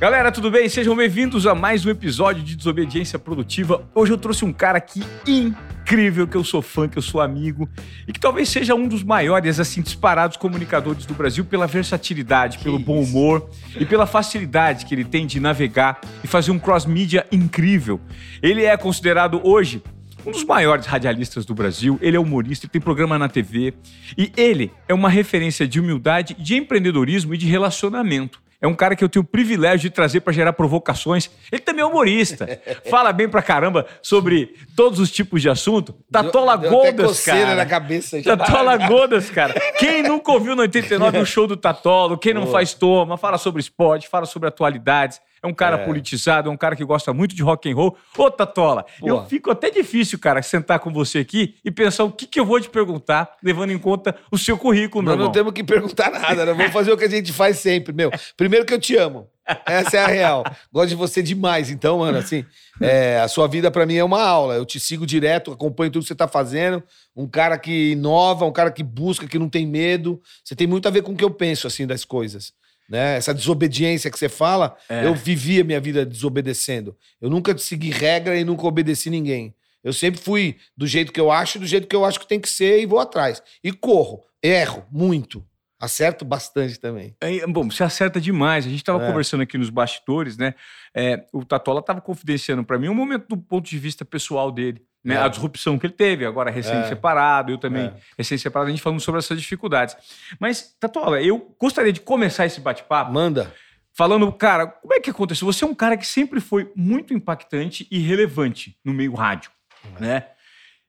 Galera, tudo bem? Sejam bem-vindos a mais um episódio de Desobediência Produtiva. Hoje eu trouxe um cara aqui incrível, que eu sou fã, que eu sou amigo e que talvez seja um dos maiores, assim, disparados comunicadores do Brasil pela versatilidade, pelo bom humor e pela facilidade que ele tem de navegar e fazer um cross-mídia incrível. Ele é considerado hoje um dos maiores radialistas do Brasil. Ele é humorista, ele tem programa na TV. E ele é uma referência de humildade, de empreendedorismo e de relacionamento. É um cara que eu tenho o privilégio de trazer para gerar provocações. Ele também é humorista. Fala bem pra caramba sobre todos os tipos de assunto. Tatola Deu- deu até Godas, cara. na cabeça já. Tatola Godas, cara. Quem nunca ouviu no 89 o show do Tatolo? Quem não Boa. faz toma, fala sobre esporte, fala sobre atualidades. É um cara É. politizado, é um cara que gosta muito de rock and roll. Ô, Tatola, eu fico até difícil, cara, sentar com você aqui e pensar o que, que eu vou te perguntar, levando em conta o seu currículo, meu Nós não temos que perguntar nada, né? Vamos fazer o que a gente faz sempre, meu. Primeiro que eu te amo. Essa é a real. Gosto de você demais. Então, mano, assim, é, a sua vida pra mim é uma aula. Eu te sigo direto, acompanho tudo que você tá fazendo. Um cara que inova, um cara que busca, que não tem medo. Você tem muito a ver com o que eu penso, assim, das coisas. Né? Essa desobediência que você fala, É. eu vivi a minha vida desobedecendo. Eu nunca segui regra e nunca obedeci ninguém. Eu sempre fui do jeito que eu acho, do jeito que eu acho que tem que ser e vou atrás. E corro, erro muito. Acerto bastante também. É, bom, você acerta demais. A gente estava É. conversando aqui nos bastidores, né? É, o Tatola estava confidenciando para mim um momento do ponto de vista pessoal dele, né? É. A disrupção que ele teve, agora recém-separado, eu também É. recém-separado, a gente falando sobre essas dificuldades. Mas, Tatola, eu gostaria de começar esse bate-papo Manda. falando, cara, como é que aconteceu? Você é um cara que sempre foi muito impactante e relevante no meio rádio, né?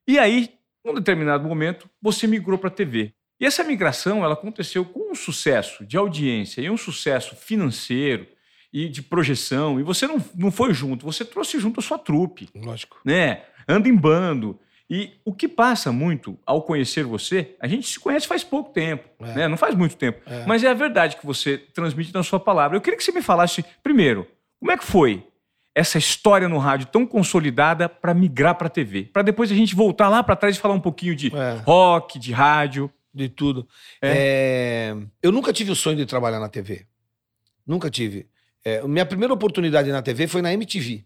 E aí, num determinado momento, você migrou para a TV. E essa migração, ela aconteceu com um sucesso de audiência e um sucesso financeiro e de projeção. E você não, não foi junto, você trouxe junto a sua trupe, Lógico. né? Anda em bando. E o que passa muito ao conhecer você, a gente se conhece faz pouco tempo, É. né? Não faz muito tempo. É. Mas é a verdade que você transmite na sua palavra. Eu queria que você me falasse, primeiro, como é que foi essa história no rádio tão consolidada para migrar para a TV? Para depois a gente voltar lá para trás e falar um pouquinho de É. rock, de rádio. De tudo. É, Eu nunca tive o sonho de trabalhar na TV. Nunca tive. É, minha primeira oportunidade na TV foi na MTV.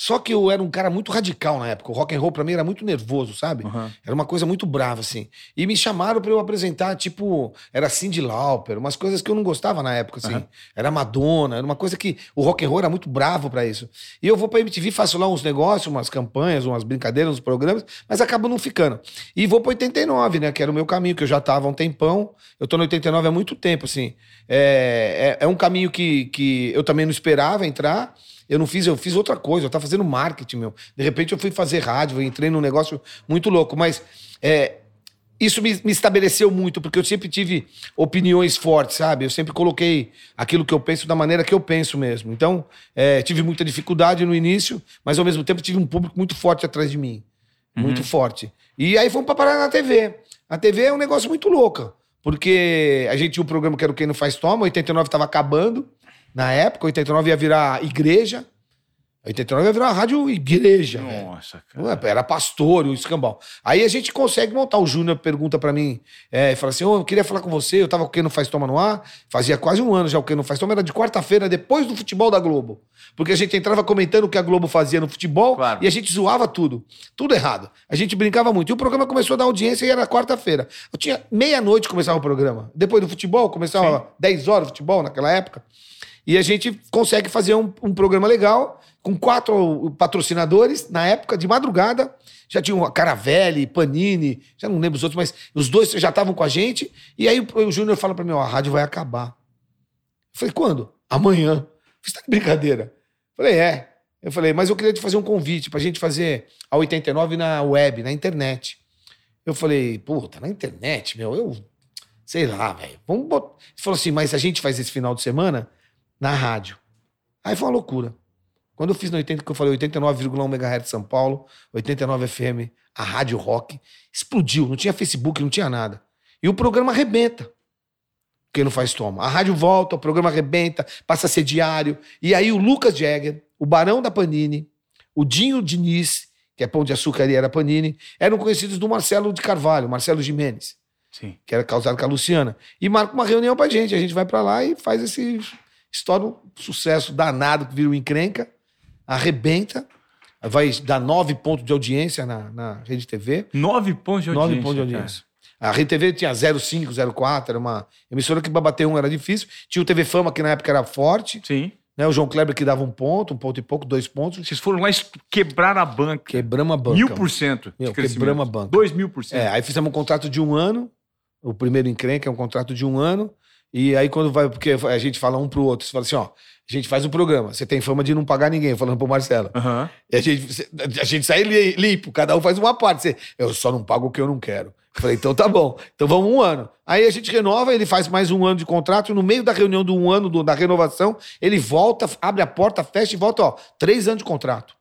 Só que eu era um cara muito radical na época. O rock and roll pra mim era muito nervoso, sabe? Uhum. Era uma coisa muito brava, assim. E me chamaram pra eu apresentar, tipo, era Cindy Lauper, umas coisas que eu não gostava na época, assim. Aham. Era Madonna, era uma coisa que o rock and roll era muito bravo pra isso. E eu vou pra MTV, faço lá uns negócios, umas campanhas, umas brincadeiras, uns programas, mas acabo não ficando. E vou pro 89, né, que era o meu caminho, que eu já tava há um tempão. Eu tô no 89 há muito tempo, assim. É, é, é um caminho que, que eu também não esperava entrar. Eu não fiz, eu fiz outra coisa, eu tava fazendo marketing, meu. De repente eu fui fazer rádio, eu entrei num negócio muito louco, mas é, isso me, me estabeleceu muito, porque eu sempre tive opiniões fortes, sabe? Eu sempre coloquei aquilo que eu penso da maneira que eu penso mesmo. Então, é, tive muita dificuldade no início, mas ao mesmo tempo tive um público muito forte atrás de mim. Muito forte. E aí fomos pra parar na TV. A TV é um negócio muito louco, porque a gente tinha um programa que era o Quem Não Faz Toma, 89 tava acabando. Na época, 89 ia virar igreja. 89 ia virar rádio igreja. Nossa, cara. Era pastor, o escambau. Aí a gente consegue montar. O Júnior pergunta pra mim, é, fala assim: Ô, eu queria falar com você. Eu tava com o Quem Não Faz Toma no ar. Fazia quase um ano já o Quem Não Faz Toma. Era de quarta-feira, depois do futebol da Globo. Porque a gente entrava comentando o que a Globo fazia no futebol Claro. e a gente zoava tudo. Tudo errado. A gente brincava muito. E o programa começou a dar audiência e era quarta-feira. Eu tinha meia-noite começava o programa. Depois do futebol, começava 10 horas o futebol naquela época. E a gente consegue fazer um, um programa legal, com quatro patrocinadores, na época, de madrugada. Já tinha a Caravelli, Panini, já não lembro os outros, mas os dois já estavam com a gente. E aí o, o Júnior fala pra mim: ó, a rádio vai acabar. Eu falei: quando? Amanhã. Você tá de brincadeira? Eu falei: é. Eu falei: mas eu queria te fazer um convite pra gente fazer a 89 na web, na internet. Eu falei: puta, na internet, meu, eu. Sei lá, velho. Vamos botar. Ele falou assim: mas a gente faz esse final de semana na rádio. Aí foi uma loucura. Quando eu fiz no 80, que eu falei 89,1 MHz São Paulo, 89 FM, a Rádio Rock, explodiu. Não tinha Facebook, não tinha nada. E o programa arrebenta. Quem não faz toma. A rádio volta, o programa arrebenta, passa a ser diário. E aí o Lucas Jagger, o Barão da Panini, o Dinho Diniz, que é pão de açúcar e era Panini, eram conhecidos do Marcelo de Carvalho, Marcelo Jimenez Sim. que era causado com a Luciana, e marca uma reunião pra gente. A gente vai pra lá e faz esse, estoura um sucesso danado que vira o encrenca, arrebenta, vai dar nove pontos de audiência na, na Rede TV. Nove pontos de audiência. Nove pontos de audiência. A Rede TV tinha 0,5, 0,4, era uma emissora que para bater um era difícil. Tinha o TV Fama, que na época era forte. Sim. Né? O João Kleber que dava um ponto, um ponto e pouco, dois pontos. Vocês foram lá e quebraram a banca. Quebramos a banca. Mil por cento. Quebramos a banca. Dois mil por cento. É, aí fizemos um contrato de um ano. O primeiro encrenca é um contrato de um ano. E aí, quando vai, porque a gente fala um pro outro, você fala assim: ó, a gente faz um programa, você tem fama de não pagar ninguém, falando pro Marcelo. Aham. E a gente, a gente sai li- limpo, cada um faz uma parte. Você, eu só não pago o que eu não quero. Eu falei, então tá bom. Então vamos um ano. Aí a gente renova, ele faz mais um ano de contrato, e no meio da reunião do um ano do- da renovação, ele volta, abre a porta, fecha e volta, ó, três anos de contrato.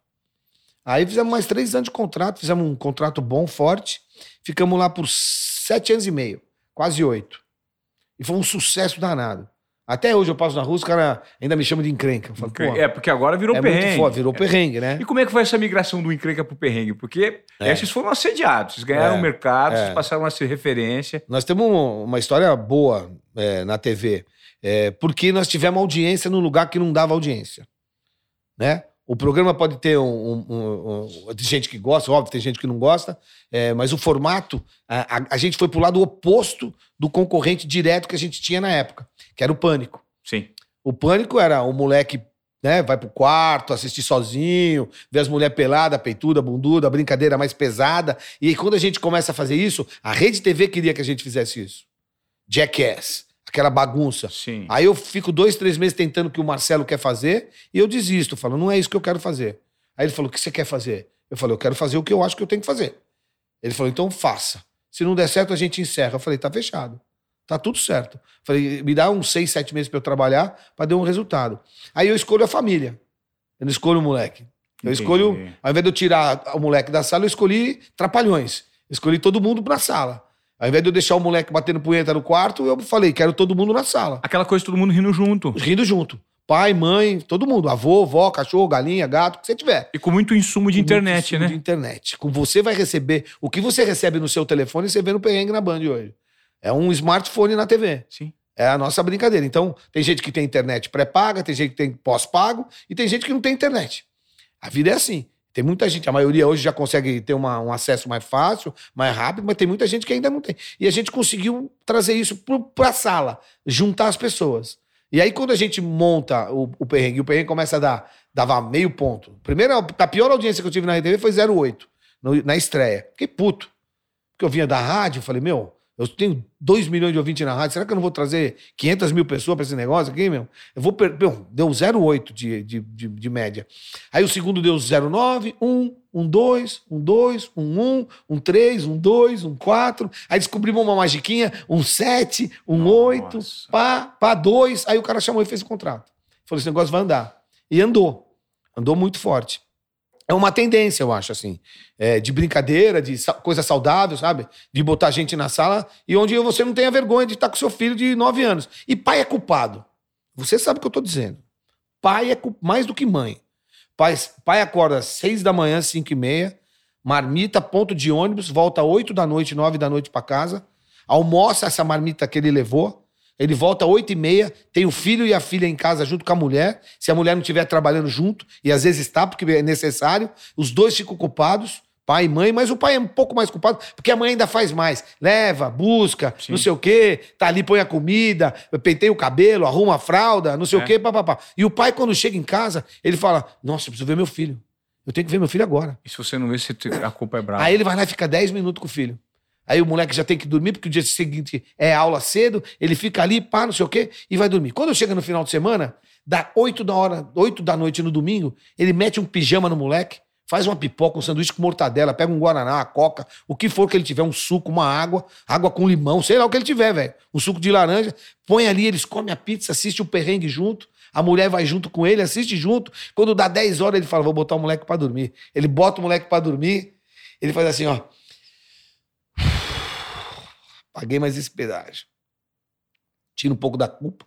Aí fizemos mais três anos de contrato, fizemos um contrato bom, forte. Ficamos lá por sete anos e meio, quase oito. E foi um sucesso danado. Até hoje eu passo na rua, os caras ainda me chamam de encrenca. Falo, É, porque agora virou é perrengue. muito foda, virou perrengue, né? E como é que foi essa migração do encrenca pro perrengue? Porque É. vocês foram assediados, vocês ganharam É, o mercado, é. vocês passaram a ser referência. Nós temos um- uma história boa é, na TV, é, porque nós tivemos audiência no lugar que não dava audiência. Né? O programa pode ter um, um- um- Tem gente que gosta, óbvio, tem gente que não gosta, é, mas o formato, a, a- a gente foi pro lado oposto do concorrente direto que a gente tinha na época, que era o Pânico. Sim. O Pânico era o moleque, né, vai pro quarto, assistir sozinho, ver as mulheres peladas, peituda, bunduda, brincadeira mais pesada. E aí, quando a gente começa a fazer isso, a Rede TV queria que a gente fizesse isso. Jackass, aquela bagunça. Sim. Aí eu fico dois, três meses tentando o que o Marcelo quer fazer e eu desisto, falo, não é isso que eu quero fazer. Aí ele falou, o que você quer fazer? Eu falei, eu quero fazer o que eu acho que eu tenho que fazer. Ele falou, então faça. Se não der certo, a gente encerra. Eu falei, tá fechado. Tá tudo certo. Falei, me dá uns seis, sete meses pra eu trabalhar pra dar um resultado. Aí eu escolho a família. Eu não escolho o moleque. Eu Entendi. escolho, ao invés de eu tirar o moleque da sala, eu escolhi trapalhões. Escolhi todo mundo pra sala. Ao invés de eu deixar o moleque batendo punheta no quarto, eu falei, quero todo mundo na sala. Aquela coisa todo mundo rindo junto. Rindo junto. Pai, mãe, todo mundo. Avô, vó, cachorro, galinha, gato, o que você tiver. E com muito insumo de Com internet, insumo né? De internet. Com você vai receber. O que você recebe no seu telefone, você vê no perrengue na Band hoje. É um smartphone na TV. Sim. É a nossa brincadeira. Então, tem gente que tem internet pré-paga, tem gente que tem pós-pago e tem gente que não tem internet. A vida é assim. Tem muita gente, a maioria hoje já consegue ter uma- um acesso mais fácil, mais rápido, mas tem muita gente que ainda não tem. E a gente conseguiu trazer isso para a sala, juntar as pessoas. E aí, quando a gente monta o, o perrengue, o perrengue começa a dar, dava meio ponto. Primeiro, a pior audiência que eu tive na RTV foi 0,8, no- na estreia. Fiquei puto. Porque eu vinha da rádio, falei, meu, eu tenho 2 milhões de ouvintes na rádio, será que eu não vou trazer 500 mil pessoas para esse negócio aqui, meu? Eu vou perder. Deu 0,8 de, de, de, de média. Aí o segundo deu 0,9, 1, 1, 2, 1, 2, 1, 1, 1, 3, 1, 2, 1, 4. Aí descobrimos uma magiquinha, um 7, um 8, Nossa. pá, pá, 2. Aí o cara chamou e fez o contrato. Falou: esse negócio vai andar. E andou. Andou muito forte. É uma tendência, eu acho, assim, é, de brincadeira, de sa- coisa saudável, sabe? De botar gente na sala e onde você não tenha vergonha de estar com seu filho de 9 anos. E pai é culpado. Você sabe o que eu tô dizendo. Pai é mais do que mãe. Pai, pai acorda às 6 da manhã, 5 e meia, marmita, ponto de ônibus, volta 8 da noite, 9 da noite para casa, almoça essa marmita que ele levou, ele volta às 8 e meia, tem o filho e a filha em casa junto com a mulher, se a mulher não estiver trabalhando junto, e às vezes está, porque é necessário, os dois ficam culpados, pai e mãe, mas o pai é um pouco mais culpado, porque a mãe ainda faz mais. Leva, busca, Sim. não sei o quê, tá ali, põe a comida, penteia o cabelo, arruma a fralda, não sei É. o quê, papapá. E o pai, quando chega em casa, ele fala: Nossa, eu preciso ver meu filho. Eu tenho que ver meu filho agora. E se você não vê, te- a culpa é brava. Aí ele vai lá e fica 10 minutos com o filho. Aí o moleque já tem que dormir, porque o dia seguinte é aula cedo, ele fica ali, pá, não sei o quê, e vai dormir. Quando chega no final de semana, dá 8 da hora, 8 da noite no domingo, ele mete um pijama no moleque, faz uma pipoca, um sanduíche com mortadela, pega um guaraná, uma coca, o que for que ele tiver, um suco, uma água, água com limão, sei lá o que ele tiver, velho. Um suco de laranja, põe ali, eles comem a pizza, assiste o perrengue junto. A mulher vai junto com ele, assiste junto. Quando dá 10 horas, ele fala: Vou botar o moleque pra dormir. Ele bota o moleque pra dormir. Ele faz assim: Ó. Paguei mais esse pedágio. Tira um pouco da culpa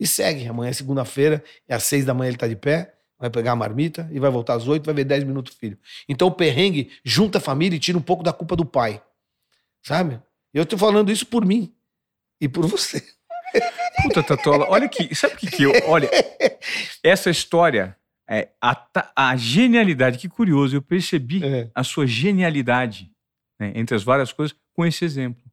e segue. Amanhã é segunda-feira, é às seis da manhã ele tá de pé, vai pegar a marmita e vai voltar às oito, vai ver dez minutos o filho. Então o perrengue junta a família e tira um pouco da culpa do pai. Sabe? Eu tô falando isso por mim e por você. Puta, Tatola, olha aqui, sabe o que que eu... Olha, essa história, é, a, a genialidade, que curioso, eu percebi É. a sua genialidade, né, entre as várias coisas, com esse exemplo.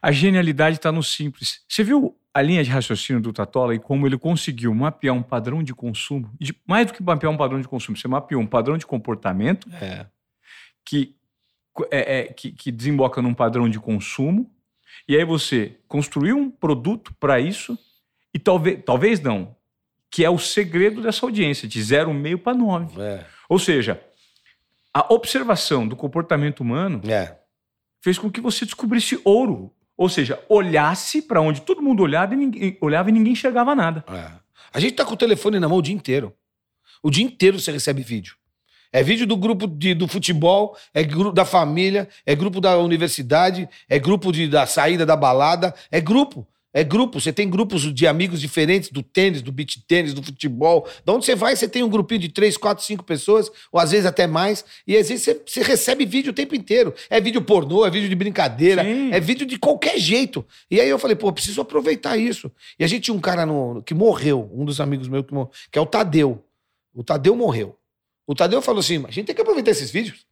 A genialidade está no simples. Você viu a linha de raciocínio do Tatola e como ele conseguiu mapear um padrão de consumo? De- mais do que mapear um padrão de consumo, você mapeou um padrão de comportamento É. que, é, é, que, que desemboca num padrão de consumo, e aí você construiu um produto para isso, e talvez, talvez não, que é o segredo dessa audiência, de 0,5 para 9. É. Ou seja, a observação do comportamento humano É. fez com que você descobrisse ouro. Ou seja, olhasse para onde todo mundo olhava e ninguém, olhava e ninguém enxergava nada. É. A gente tá com o telefone na mão o dia inteiro. O dia inteiro você recebe vídeo. É vídeo do grupo de- do futebol, é grupo da família, é grupo da universidade, é grupo de- da saída da balada, é grupo. É grupo. Você tem grupos de amigos diferentes do tênis, do beach tênis, do futebol. Da onde você vai, você tem um grupinho de três, quatro, cinco pessoas, ou às vezes até mais. E às vezes você, você recebe vídeo o tempo inteiro. É vídeo pornô, é vídeo de brincadeira, Sim. é vídeo de qualquer jeito. E aí eu falei, pô, eu preciso aproveitar isso. E a gente tinha um cara no- que morreu, um dos amigos meus que morreu, que é o Tadeu. O Tadeu morreu. O Tadeu falou assim: a gente tem que aproveitar esses vídeos.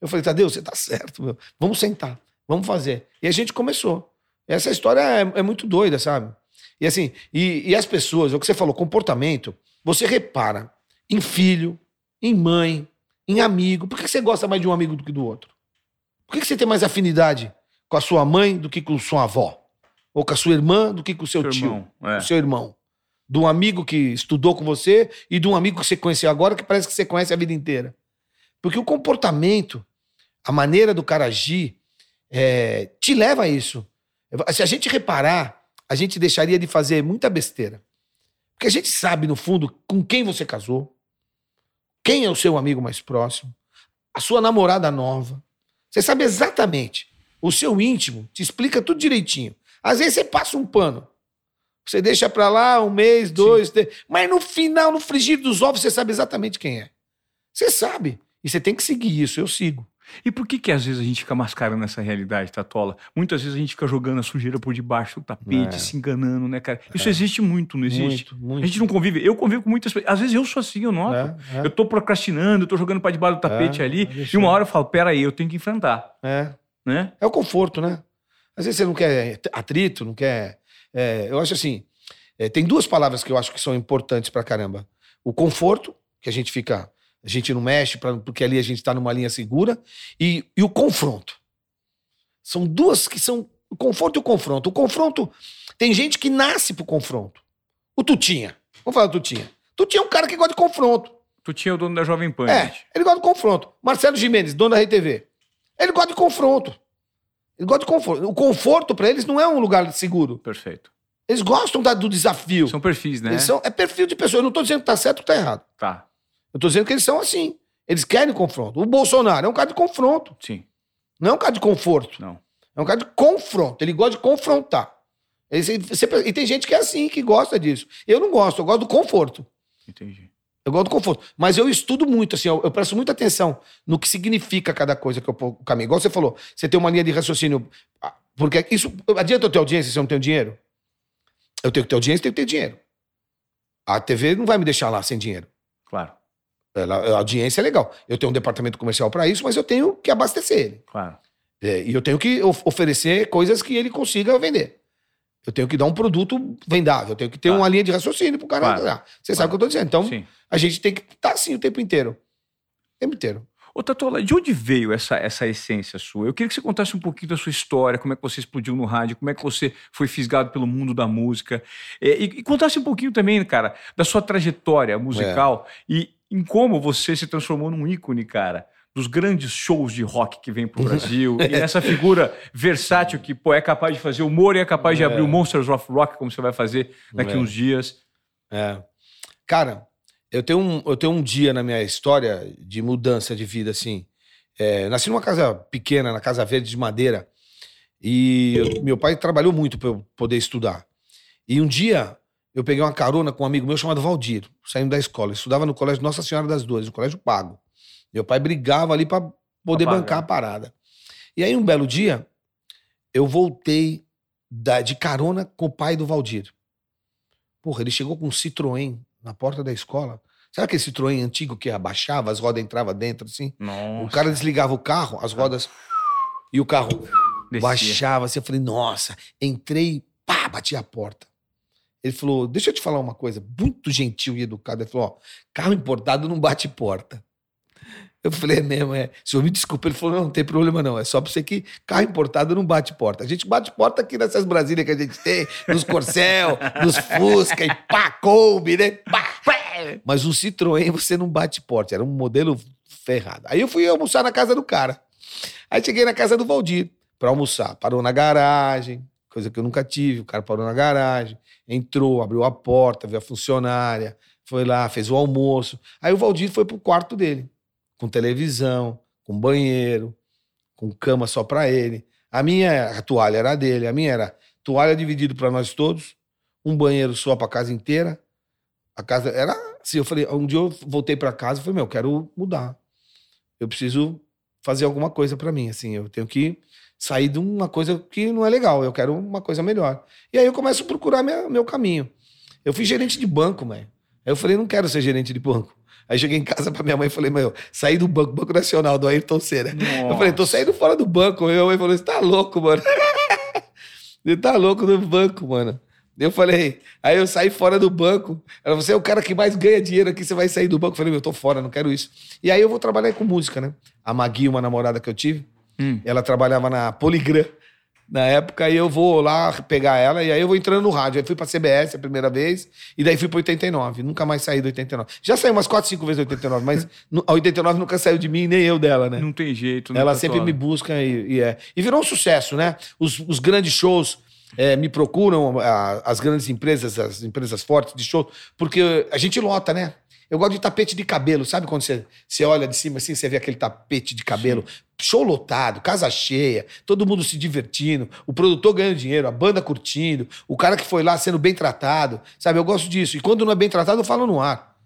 Eu falei, Tadeu, você tá certo, meu. Vamos sentar, vamos fazer. E a gente começou. Essa história é, é muito doida, sabe? E assim, e, e as pessoas, é o que você falou, comportamento, você repara em filho, em mãe, em amigo. Por que você gosta mais de um amigo do que do outro? Por que você tem mais afinidade com a sua mãe do que com sua avó? Ou com a sua irmã do que com o seu, Seu tio? irmão, é. o seu irmão. De um amigo que estudou com você e de um amigo que você conheceu agora que parece que você conhece a vida inteira. Porque o comportamento, a maneira do cara agir, é, te leva a isso. Se a gente reparar, a gente deixaria de fazer muita besteira. Porque a gente sabe, no fundo, com quem você casou, quem é o seu amigo mais próximo, a sua namorada nova. Você sabe exatamente. O seu íntimo te explica tudo direitinho. Às vezes você passa um pano. Você deixa pra lá um mês, dois, três. Mas no final, no frigir dos ovos, você sabe exatamente quem é. Você sabe. E você tem que seguir isso. Eu sigo. E por que que às vezes a gente fica mascarando essa realidade, Tatola? Muitas vezes a gente fica jogando a sujeira por debaixo do tapete, É. se enganando, né, cara? Isso existe muito, não existe? Muito, muito. A gente não convive. Eu convivo com muitas pessoas. Às vezes eu sou assim, eu noto. É, é. Eu tô procrastinando, eu tô jogando pra debaixo do tapete É, ali, e uma hora eu falo, peraí, eu tenho que enfrentar, É. né? É o conforto, né? Às vezes você não quer atrito, não quer. é, eu acho assim: é, tem duas palavras que eu acho que são importantes pra caramba: o conforto, que a gente fica. A gente não mexe, pra, porque ali a gente tá numa linha segura, e, e o confronto. São duas que são. O conforto e o confronto. O confronto. Tem gente que nasce pro confronto. O Tutinha. Vamos falar do Tutinha. Tutinha é um cara que gosta de confronto. Tu tinha o dono da Jovem Pan, É, gente. ele gosta de confronto. Marcelo Jimenez, dono da RTV. Ele gosta de confronto. Ele gosta de conforto. O conforto pra eles não é um lugar seguro. Perfeito. Eles gostam da- do desafio. São perfis, né? Eles são, é perfil de pessoa. Eu não tô dizendo que tá certo ou tá errado. Tá, Eu tô dizendo que eles são assim. Eles querem confronto. O Bolsonaro é um cara de confronto. sim. Não é um cara de conforto. Não. É um cara de confronto. Ele gosta de confrontar. Ele- e tem gente que é assim, que gosta disso. Eu não gosto, eu gosto do conforto. Entendi. Eu gosto do conforto. Mas eu estudo muito, assim, eu, eu presto muita atenção no que significa cada coisa que eu caminho. Igual você falou, você tem uma linha de raciocínio. ah, Porque isso. Adianta eu ter audiência se eu não tenho dinheiro? Eu tenho que ter audiência, tenho que ter dinheiro. A TV não vai me deixar lá sem dinheiro. Claro, a audiência é legal. Eu tenho um departamento comercial para isso, mas eu tenho que abastecer ele. claro. É, e eu tenho que of- oferecer coisas que ele consiga vender. Eu tenho que dar um produto vendável. Eu tenho que ter Tá. uma linha de raciocínio pro cara. Claro. Você sabe o que eu tô dizendo. Então, Sim. a gente tem que estar assim o tempo inteiro. O tempo inteiro. Ô, Tatola, de onde veio essa, essa essência sua? Eu queria que você contasse um pouquinho da sua história, como é que você explodiu no rádio, como é que você foi fisgado pelo mundo da música. É, e, e contasse um pouquinho também, cara, da sua trajetória musical e em como você se transformou num ícone, cara, dos grandes shows de rock que vem pro Brasil. e nessa figura versátil que, pô, é capaz de fazer humor e é capaz de abrir o Monsters of Rock, como você vai fazer daqui É. uns dias. É. Cara, eu tenho, um, eu tenho um dia na minha história de mudança de vida, assim. É, nasci numa casa pequena, na Casa Verde de Madeira. E eu- meu pai trabalhou muito para eu poder estudar. E um dia eu peguei uma carona com um amigo meu chamado Valdir, saindo da escola. Eu estudava no colégio Nossa Senhora das Dores, no colégio pago. Meu pai brigava ali para poder Pra pagar. bancar a parada. E aí, um belo dia, eu voltei da- de carona com o pai do Valdir. Porra, ele chegou com um Citroën na porta da escola. Sabe aquele Citroën antigo que abaixava, as rodas entravam dentro assim? Nossa. O cara desligava o carro, as rodas. E o carro Descia. baixava assim. Eu falei, nossa, entrei, pá, bati a porta. Ele falou, deixa eu te falar uma coisa, muito gentil e educado. Ele falou, ó, carro importado não bate porta. Eu falei, é mesmo, é. O senhor me desculpa. Ele falou, não, não tem problema não. É só pra você que carro importado não bate porta. A gente bate porta aqui nessas Brasílias que a gente tem, nos Corcel, nos Fusca e pá, Kombi, né? Pá. Mas o Citroën você não bate porta. Era um modelo ferrado. Aí eu fui almoçar na casa do cara. Aí cheguei na casa do Valdir pra almoçar. Parou na garagem, coisa que eu nunca tive. O cara parou na garagem, entrou, abriu a porta, viu a funcionária, foi lá, fez o almoço. Aí o Valdir foi pro quarto dele, com televisão, com banheiro, com cama só pra ele. A minha a toalha era dele, a minha era toalha dividido pra nós todos, um banheiro só pra casa inteira. A casa era assim, eu falei, um dia eu voltei pra casa e falei, meu, eu quero mudar. Eu preciso fazer alguma coisa pra mim, assim, eu tenho que sair de uma coisa que não é legal, eu quero uma coisa melhor. E aí eu começo a procurar minha- meu caminho. Eu fui gerente de banco, mãe. Aí eu falei, não quero ser gerente de banco. Aí cheguei em casa pra minha mãe e falei, meu, saí do banco, Banco Nacional, do Ayrton Senna. Eu falei, tô saindo fora do banco. Minha mãe falou, você tá louco, mano. Você tá louco do banco, mano. Eu falei, aí eu saí fora do banco. Ela você é o cara que mais ganha dinheiro aqui, você vai sair do banco. Eu falei, meu, eu tô fora, não quero isso. E aí eu vou trabalhar com música, né? A Magui, uma namorada que eu tive, Hum. ela trabalhava na Poligram na época, e eu vou lá pegar ela, e aí eu vou entrando no rádio. Aí fui pra CBS a primeira vez, e daí fui pro 89. Nunca mais saí do 89. Já saí umas 4, 5 vezes do 89, mas a 89 nunca saiu de mim, nem eu dela, né? Não tem jeito. Ela nunca sempre me busca e, e é. E virou um sucesso, né? Os, os grandes shows é, me procuram, a- as grandes empresas, as empresas fortes de show, porque a gente lota, né? Eu gosto de tapete de cabelo, sabe quando você, você olha de cima assim, você vê aquele tapete de cabelo, show lotado, casa cheia, todo mundo se divertindo, o produtor ganhando dinheiro, a banda curtindo, o cara que foi lá sendo bem tratado, sabe? Eu gosto disso. E quando não é bem tratado, eu falo no ar.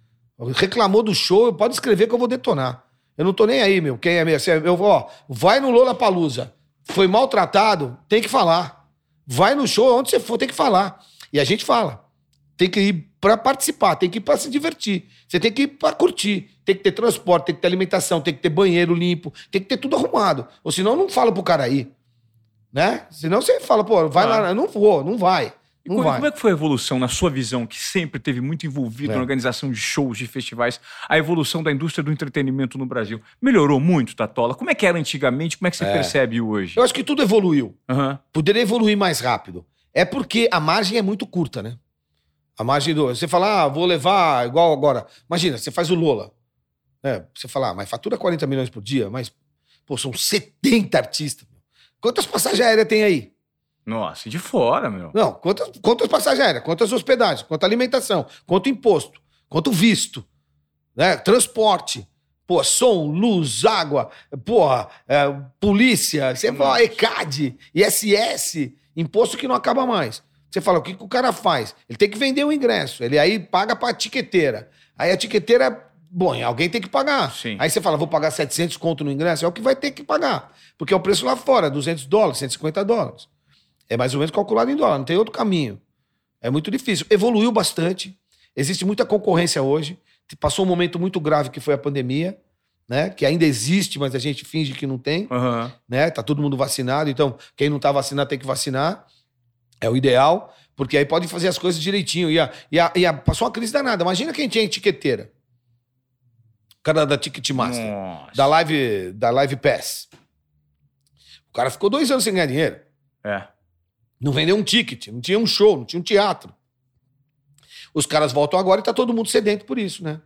Reclamou do show, pode escrever que eu vou detonar. Eu não tô nem aí, meu. Quem é meu? Assim, Eu ó, vai no Lola Palusa. Foi maltratado, tem que falar. Vai no show, onde você for, tem que falar. E a gente fala. Tem que ir pra participar, tem que ir pra se divertir. Você tem que ir pra curtir. Tem que ter transporte, tem que ter alimentação, tem que ter banheiro limpo, tem que ter tudo arrumado. Ou senão não fala pro cara ir. Né? Senão você fala, pô, vai Claro. lá, não vou, não vai. E como, vai. como é que foi a evolução, na sua visão, que sempre teve muito envolvido É. na organização de shows, de festivais, a evolução da indústria do entretenimento no Brasil? Melhorou muito, Tatola? Como é que era antigamente? Como é que você É. percebe hoje? Eu acho que tudo evoluiu. Aham. Poderia evoluir mais rápido. É porque a margem é muito curta, né? A margem do. Você fala, ah, vou levar igual agora. Imagina, você faz o Lola. né? Você fala, ah, mas fatura 40 milhões por dia, mas, pô, são 70 artistas. Quantas passagens aéreas tem aí? Nossa, e de fora, meu. Não, quantas, quantas passagens aéreas, quantas hospedagens, quanta alimentação, quanto imposto, quanto visto, né? Transporte. Pô, som, luz, água, porra, é, polícia, você fala. ECAD, ISS, imposto que não acaba mais. Você fala, o que, que o cara faz? Ele tem que vender o ingresso, ele aí paga pra tiqueteira. Aí a tiqueteira, bom, alguém tem que pagar. Sim. Aí você fala, vou pagar 700 conto no ingresso, é o que vai ter que pagar. Porque é o preço lá fora, 200 dólares, 150 dólares. É mais ou menos calculado em dólar, não tem outro caminho. É muito difícil. Evoluiu bastante. Existe muita concorrência hoje. Passou um momento muito grave que foi a pandemia, né? Que ainda existe, mas a gente finge que não tem, Aham. né? Tá todo mundo vacinado, então quem não tá vacinado tem que vacinar. É o ideal, porque aí pode fazer as coisas direitinho. E, a, e, a, e a- passou uma crise danada. Imagina quem tinha etiqueteira. O cara da Ticketmaster Nossa. da Live, da Live Pass. O cara ficou dois anos sem ganhar dinheiro. É. Não vendeu um ticket, não tinha um show, não tinha um teatro. Os caras voltam agora e tá todo mundo sedento por isso, né?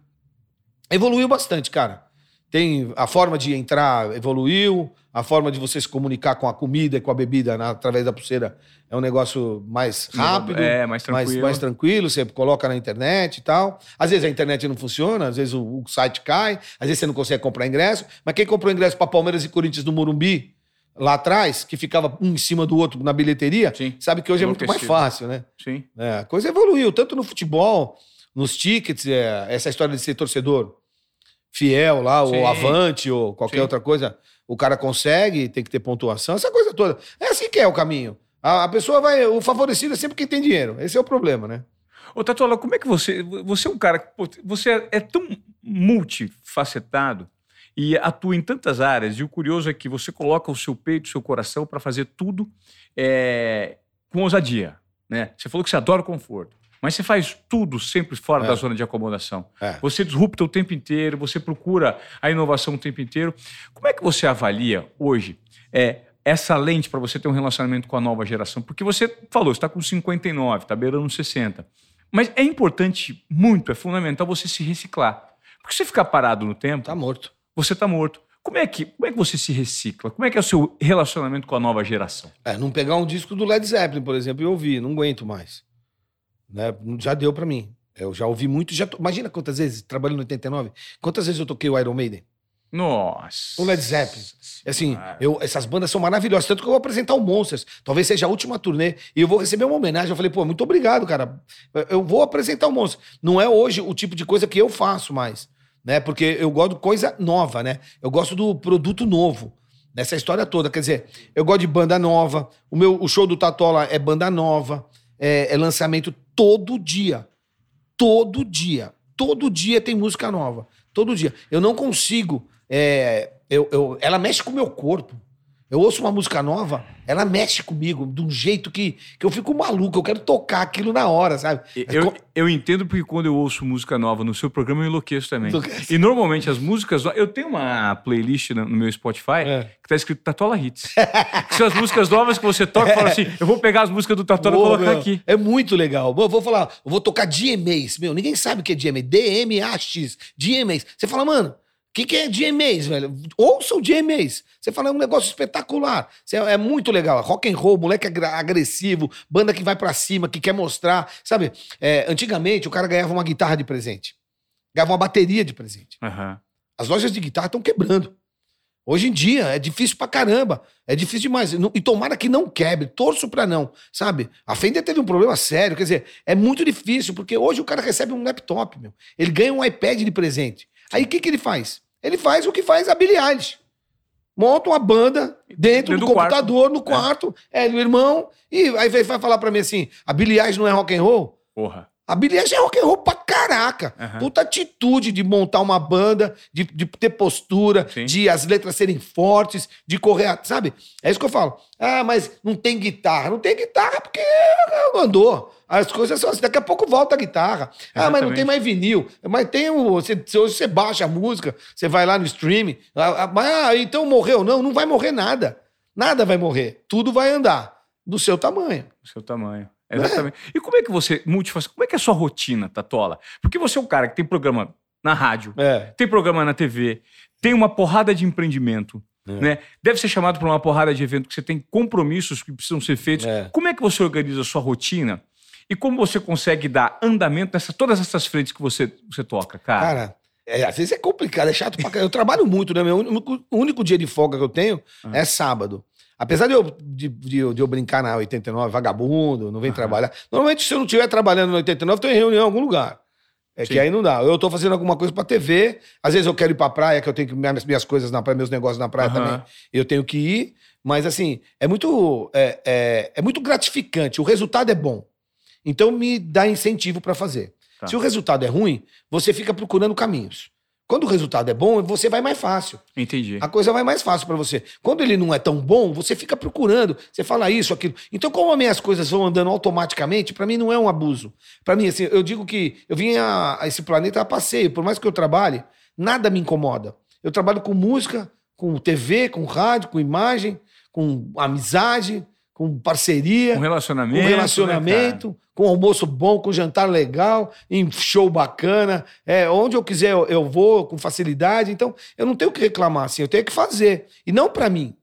Evoluiu bastante, cara. Tem a forma de entrar evoluiu, a forma de você se comunicar com a comida e com a bebida na- através da pulseira é um negócio mais rápido, É, mais mais, tranquilo. mais tranquilo, você coloca na internet e tal. Às vezes a internet não funciona, às vezes o, o site cai, às vezes você não consegue comprar ingresso. Mas quem comprou ingresso para Palmeiras e Corinthians no Morumbi, lá atrás, que ficava um em cima do outro na bilheteria, Sim. sabe que hoje é muito mais fácil, né? Sim. É, a coisa evoluiu, tanto no futebol, nos tickets, é, essa história de ser torcedor fiel lá, Sim. ou avante, ou qualquer Sim. outra coisa, o cara consegue, tem que ter pontuação, essa coisa toda. É assim que é o caminho. A, a pessoa vai. O favorecido é sempre quem tem dinheiro. Esse é o problema, né? Ô, Tatola, como é que você. Você é um cara. Você é, é tão multifacetado e atua em tantas áreas. E o curioso é que você coloca o seu peito, o seu coração para fazer tudo é, com ousadia. Né? Você falou que você adora o conforto. Mas você faz tudo sempre fora É. da zona de acomodação. É. Você disrupta o tempo inteiro, você procura a inovação o tempo inteiro. Como é que você avalia hoje é, essa lente para você ter um relacionamento com a nova geração? Porque você falou, você está com 59, está beirando 60. Mas é importante muito, é fundamental você se reciclar. Porque se você ficar parado no tempo, Tá morto. Você está morto. Como é, que, como é que você se recicla? Como é que é o seu relacionamento com a nova geração? É, não pegar um disco do Led Zeppelin, por exemplo, e ouvir, não aguento mais. Né? Já deu pra mim. Eu já ouvi muito, já to- imagina quantas vezes, trabalhando no 89, quantas vezes eu toquei o Iron Maiden? Nossa. O Led Zeppelin. Assim, eu, essas bandas são maravilhosas, tanto que eu vou apresentar o Monsters. Talvez seja a última turnê e eu vou receber uma homenagem. Eu falei, pô, muito obrigado, cara. Eu- Eu vou apresentar o Monsters. Não é hoje o tipo de coisa que eu faço mais, né? Porque eu gosto de coisa nova, né? Eu gosto do produto novo. Nessa história toda, quer dizer, eu gosto de banda nova. O meu o show do Tatola é banda nova, é, é lançamento todo dia. Todo dia. Todo dia tem música nova. Todo dia. Eu não consigo. é, eu, eu- ela mexe com o meu corpo. Eu ouço uma música nova, ela mexe comigo de um jeito que, que eu fico maluco. Eu quero tocar aquilo na hora, sabe? Eu, eu entendo porque quando eu ouço música nova no seu programa eu enlouqueço também. Enlouquece. E normalmente as músicas. Eu tenho uma playlist no meu Spotify É. que tá escrito Tatola Hits. que são as músicas novas que você toca e fala assim: eu vou pegar as músicas do Tatola e colocar meu. aqui. É muito legal. Eu vou falar, eu vou tocar DMAs. Meu, ninguém sabe o que é DMA. D-M-A-X. DMAs. Você fala, mano, que, que é DMAs, velho? Ouça o DMAs. Você fala, é um negócio espetacular. Você- É muito legal. Rock and roll, moleque agressivo, banda que vai pra cima, que quer mostrar. Sabe, é, antigamente o cara ganhava uma guitarra de presente. Ganhava uma bateria de presente. Aham. As lojas de guitarra estão quebrando. Hoje em dia é difícil pra caramba. É difícil demais. E tomara que não quebre. Torço pra não, sabe? A Fender teve um problema sério. Quer dizer, é muito difícil, porque hoje o cara recebe um laptop, meu. Ele ganha um iPad de presente. Aí o que, que ele faz? Ele faz o que faz a Billie Eilish. Monta uma banda dentro, Dentro do, do quarto. computador, no quarto, é, do irmão, e aí vai falar pra mim assim: a Billie Eilish não é rock and roll? Porra. A Billie Eilish é rock and roll pra caraca. Aham. Puta atitude de montar uma banda, de, de ter postura, Sim. de as letras serem fortes, de correr, sabe? É isso que eu falo. Ah, mas não tem guitarra. Não tem guitarra porque andou. As coisas são assim. Daqui a pouco volta a guitarra. Ah, mas não tem mais vinil. Mas tem o. Você, hoje você baixa a música, você vai lá no streaming. Ah, mas então morreu. Não, não vai morrer nada. Nada vai morrer. Tudo vai andar do seu tamanho. O seu tamanho. Exatamente. E como é que você multifaz... Como é que é a sua rotina, Tatola? Porque você é um cara que tem programa na rádio, É. tem programa na TV, tem uma porrada de empreendimento, É. né? Deve ser chamado para uma porrada de evento que você tem compromissos que precisam ser feitos. É. Como é que você organiza a sua rotina? E como você consegue dar andamento nessas todas essas frentes que você, você toca, cara? Cara, é, às vezes é complicado, é chato pra caramba. Eu trabalho muito, né? Meu único, único dia de folga que eu tenho é sábado. Apesar de eu, de, de de eu brincar na 89, vagabundo, não vem trabalhar. Normalmente, se eu não estiver trabalhando na 89, eu em reunião em algum lugar. É Sim. que aí não dá. Eu tô fazendo alguma coisa pra TV. Às vezes eu quero ir pra praia, que eu tenho que minhas, minhas coisas na praia, meus negócios na praia Aham. também. Eu tenho que ir. Mas assim, é muito, é, é, é muito gratificante. O resultado é bom. Então me dá incentivo pra fazer. Tá. Se o resultado é ruim, você fica procurando caminhos. Quando o resultado é bom, você vai mais fácil. Entendi. A coisa vai mais fácil pra você. Quando ele não é tão bom, você fica procurando, você fala isso, aquilo. Então, como as minhas coisas vão andando automaticamente, pra mim não é um abuso. Pra mim, assim, eu digo que eu vim a, a esse planeta a passeio, por mais que eu trabalhe, nada me incomoda. Eu trabalho com música, com TV, com rádio, com imagem, com amizade, com parceria Um relacionamento. com né, relacionamento, com almoço bom, com jantar legal, em show bacana. É, onde eu quiser eu, eu vou com facilidade. Então, eu não tenho o que reclamar, assim, eu tenho que fazer. E não pra mim,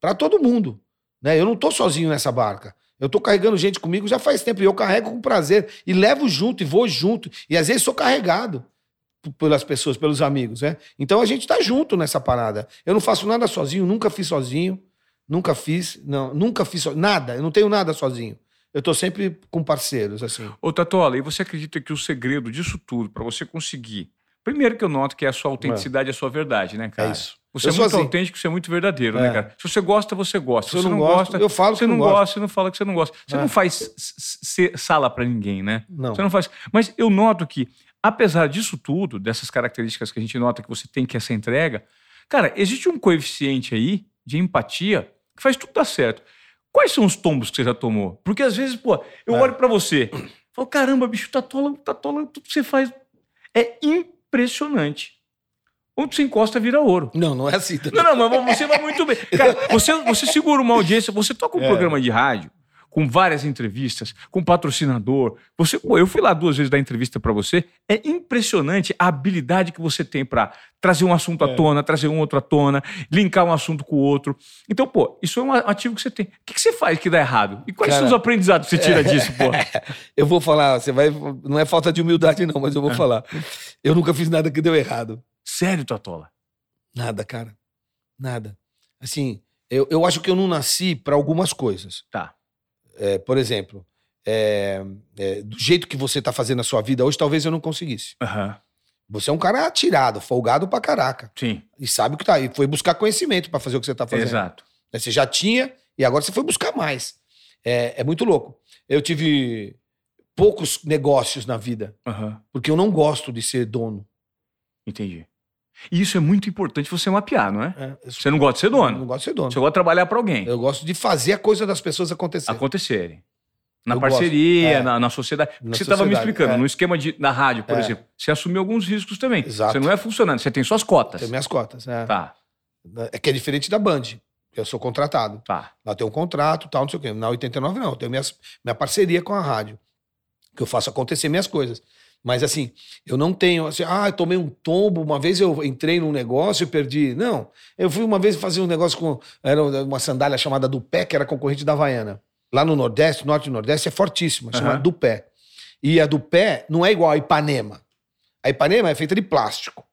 pra todo mundo. Né? Eu não tô sozinho nessa barca. Eu tô carregando gente comigo já faz tempo e eu carrego com prazer e levo junto e vou junto. E às vezes sou carregado pelas pessoas, pelos amigos, né? Então a gente tá junto nessa parada. Eu não faço nada sozinho, nunca fiz sozinho. Nunca fiz, não, nunca fiz so- nada, eu não tenho nada sozinho. Eu tô sempre com parceiros, assim. Ô, Tatola, e você acredita que o segredo disso tudo, para você conseguir Primeiro que eu noto que é a sua autenticidade, é a sua verdade, né, cara? É isso. Você Eu é muito assim. autêntico, você é muito verdadeiro, É. né, cara? Se você gosta, você gosta. Se eu não gosto, eu falo que você não não gosto. gosta, você não fala que você não gosta. Você É. não faz sala pra ninguém, né? Não. Você não faz. Mas eu noto que, apesar disso tudo, dessas características que a gente nota que você tem que essa entrega, cara, existe um coeficiente aí de empatia que faz tudo dar certo. Quais são os tombos que você já tomou? Porque às vezes, pô, eu É. olho pra você, falo, caramba, bicho, Tatola, Tatola, tudo que você faz é impressionante. Onde você encosta vira ouro. Não, não é assim. Não, não, mas você vai muito bem. Cara, você, você segura uma audiência, você toca um É. programa de rádio com várias entrevistas, com patrocinador. Você, pô, eu fui lá duas vezes dar entrevista pra você. É impressionante a habilidade que você tem pra trazer um assunto à É. tona, trazer um outro à tona, linkar um assunto com o outro. Então, pô, isso é um ativo que você tem. O que, que você faz que dá errado? E quais Cara, são os aprendizados que você tira disso, pô? Eu vou falar, você vai. Não é falta de humildade, não, mas eu vou falar. Eu nunca fiz nada que deu errado. Sério, Tatola? Nada, cara. Nada. Assim, eu, eu acho que eu não nasci para algumas coisas. Tá. É, por exemplo, é, é, do jeito que você tá fazendo a sua vida hoje, talvez eu não conseguisse. Aham. Você é um cara atirado, folgado pra caraca. Sim, E sabe o que tá. E foi buscar conhecimento pra fazer o que você tá fazendo. exato. Né, Você já tinha e agora você foi buscar mais. É, é muito louco. Eu tive poucos negócios na vida, Aham. porque eu não gosto de ser dono. Entendi. E isso é muito importante você mapear, não é? É, Você não gosta de ser não dono. gosto de ser dono. Você gosta de trabalhar para alguém. Eu gosto de fazer a coisa das pessoas acontecer. acontecerem. Na Eu parceria. É. na, na sociedade. Porque Na você estava me explicando, é. no esquema de, na rádio, por É. exemplo, você assumiu alguns riscos também. Exato. Você não é funcionário, você tem suas cotas. Tem minhas cotas. É. Tá, é que é diferente da Band. Eu sou contratado. tá. Lá tem um contrato, tal, não sei o quê. Na 89 não, eu tenho minhas, minha parceria com a rádio. Que eu faço acontecer minhas coisas. Mas assim, eu não tenho assim, ah, eu tomei um tombo, uma vez eu entrei num negócio e perdi. Não. Eu fui uma vez fazer um negócio com. Era uma sandália chamada Dupé, que era concorrente da Havaiana. Lá no Nordeste, Norte e Nordeste, é fortíssima, chama Aham. Dupé. E a Dupé não é igual a Ipanema. A Ipanema é feita de plástico.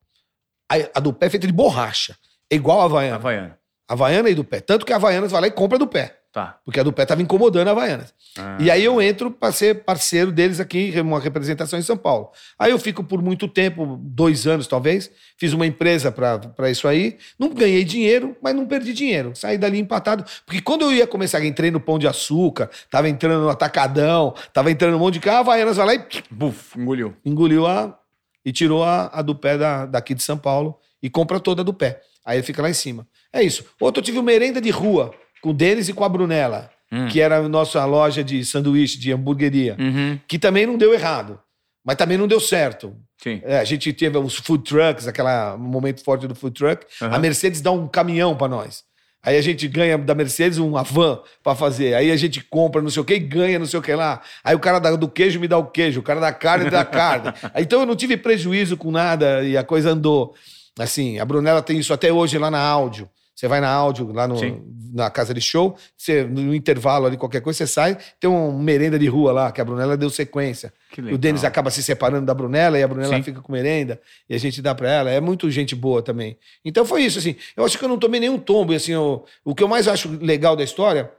A, a Dupé é feita de borracha. É igual a Havaiana. Havaiana. Havaiana e Dupé. Tanto que a Havaianas vai lá e compra do pé. Tá. Porque a do pé estava incomodando a Havaianas. Ah. E aí eu entro para ser parceiro deles aqui, uma representação em São Paulo. Aí eu fico por muito tempo, dois anos talvez, fiz uma empresa para isso aí. Não ganhei dinheiro, mas não perdi dinheiro. Saí dali empatado. Porque quando eu ia começar, entrei no Pão de Açúcar, tava entrando no Atacadão, tava entrando um monte de carro, a Havaianas vai lá e Buf, engoliu. engoliu a. e tirou a, a do pé da, daqui de São Paulo e compra toda do pé. Aí ele fica lá em cima. É isso. Outro eu tive uma merenda de rua com o Denis e com a Brunella, Hum. que era a nossa loja de sanduíche, de hamburgueria, Uhum. que também não deu errado, mas também não deu certo. É, a gente teve os food trucks, aquele momento forte do food truck. Aham. A Mercedes dá um caminhão para nós. Aí a gente ganha da Mercedes uma van para fazer. Aí a gente compra não sei o que e ganha não sei o que lá. Aí o cara do queijo me dá o queijo, o cara da carne dá a carne. Então eu não tive prejuízo com nada e a coisa andou. Assim, a Brunella tem isso até hoje lá na áudio. Você vai na áudio, lá no- Sim. na casa de show, você, no intervalo ali, qualquer coisa, você sai, tem uma merenda de rua lá, que a Brunella deu sequência. O Denis acaba se separando da Brunella e a Brunella Sim. fica com merenda e a gente dá pra ela. É muito gente boa também. Então foi isso, assim. Eu acho que eu não tomei nenhum tombo. E, assim, eu- o que eu mais acho legal da história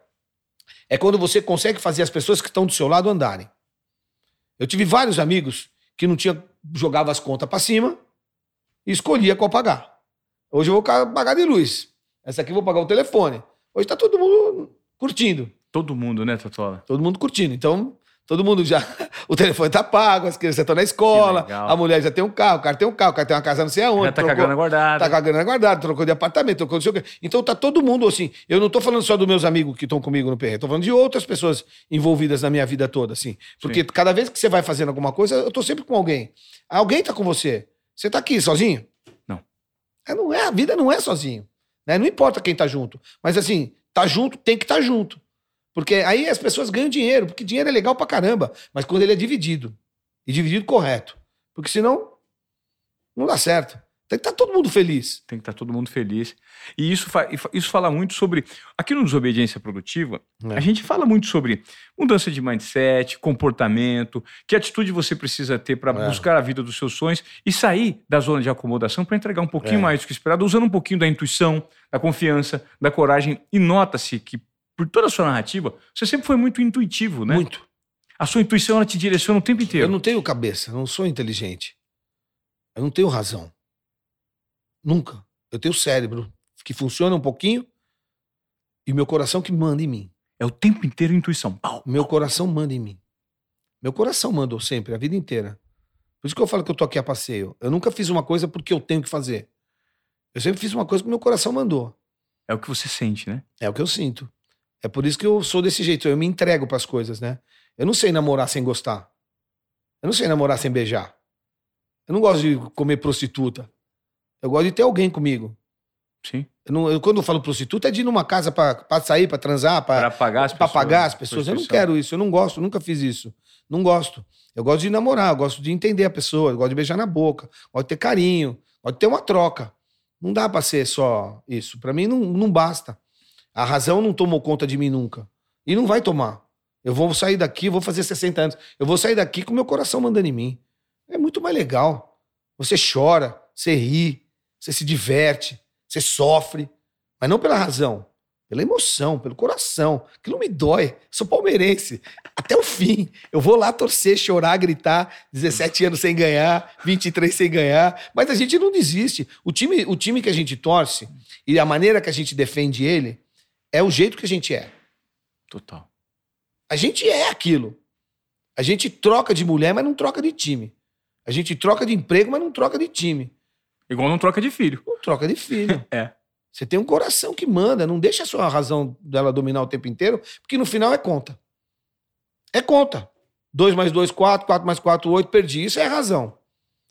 é quando você consegue fazer as pessoas que estão do seu lado andarem. Eu tive vários amigos que não tinha jogava as contas pra cima e escolhia qual pagar. Hoje eu vou pagar de luz. Essa aqui eu vou pagar o telefone. Hoje tá todo mundo curtindo. Todo mundo, né, Tatola? Todo mundo curtindo. Então, todo mundo já. O telefone tá pago, as crianças estão na escola, a mulher já tem um carro, o cara tem um carro, o cara tem uma casa não sei aonde. Já tá com a trocou- grana guardada. Tá com a grana guardada, trocou de apartamento, trocou quê. Então tá todo mundo assim. Eu não tô falando só dos meus amigos que estão comigo no perreiro, tô falando de outras pessoas envolvidas na minha vida toda, assim. Porque cada vez que você vai fazendo alguma coisa, eu tô sempre com alguém. Alguém tá com você. Você tá aqui sozinho? Não. É, não é, a vida não é sozinho. Né? Não importa quem tá junto. Mas assim, tá junto, tem que estar tá junto. Porque aí as pessoas ganham dinheiro, porque dinheiro é legal pra caramba, mas quando ele é dividido. E dividido correto. Porque senão, não dá certo. Tem que estar todo mundo feliz. Tem que estar todo mundo feliz. E isso, fa- fa- isso fala muito sobre. Aqui no Desobediência Produtiva, É. a gente fala muito sobre mudança de mindset, comportamento, que atitude você precisa ter para É. buscar a vida dos seus sonhos e sair da zona de acomodação para entregar um pouquinho É. mais do que esperado, usando um pouquinho da intuição, da confiança, da coragem. E nota-se que, por toda a sua narrativa, você sempre foi muito intuitivo, né? Muito. A sua intuição ela te direciona o tempo inteiro. Eu não tenho cabeça, não sou inteligente. Eu não tenho razão. Nunca. Eu tenho cérebro que funciona um pouquinho e meu coração que manda em mim. É o tempo inteiro intuição. Pau. Meu coração manda em mim. Meu coração mandou sempre, a vida inteira. Por isso que eu falo que eu tô aqui a passeio. Eu nunca fiz uma coisa porque eu tenho que fazer. Eu sempre fiz uma coisa que meu coração mandou. É o que você sente, né? É o que eu sinto. É por isso que eu sou desse jeito. Eu me entrego pras coisas, né? Eu não sei namorar sem gostar. Eu não sei namorar sem beijar. Eu não gosto de comer prostituta. Eu gosto de ter alguém comigo. Sim. Eu não- eu- quando eu falo prostituta, é de ir numa casa pra, pra sair, pra transar, pra, Para pagar as pessoas. pagar as pessoas. Eu não quero isso, eu não gosto, nunca fiz isso. Não gosto. Eu gosto de namorar, eu gosto de entender a pessoa, eu gosto de beijar na boca, gosto de ter carinho, gosto de ter uma troca. Não dá pra ser só isso. Pra mim não, não basta. A razão não tomou conta de mim nunca. E não vai tomar. Eu vou sair daqui, vou fazer 60 anos. Eu vou sair daqui com meu coração mandando em mim. É muito mais legal. Você chora, você ri, você se diverte, você sofre. Mas não pela razão, pela emoção, pelo coração. Aquilo me dói. Sou palmeirense. Até o fim. Eu vou lá torcer, chorar, gritar. 17 anos sem ganhar, 23 sem ganhar. Mas a gente não desiste. O time, o time que a gente torce e a maneira que a gente defende ele é o jeito que a gente é. Total. A gente é aquilo. A gente troca de mulher, mas não troca de time. A gente troca de emprego, mas não troca de time. Igual não troca de filho. Não troca de filho. É. Você tem um coração que manda, não deixa a sua razão dela dominar o tempo inteiro, porque no final é conta. É conta. 2 mais 2, 4, 4 mais 4, 8, perdi. Isso é razão.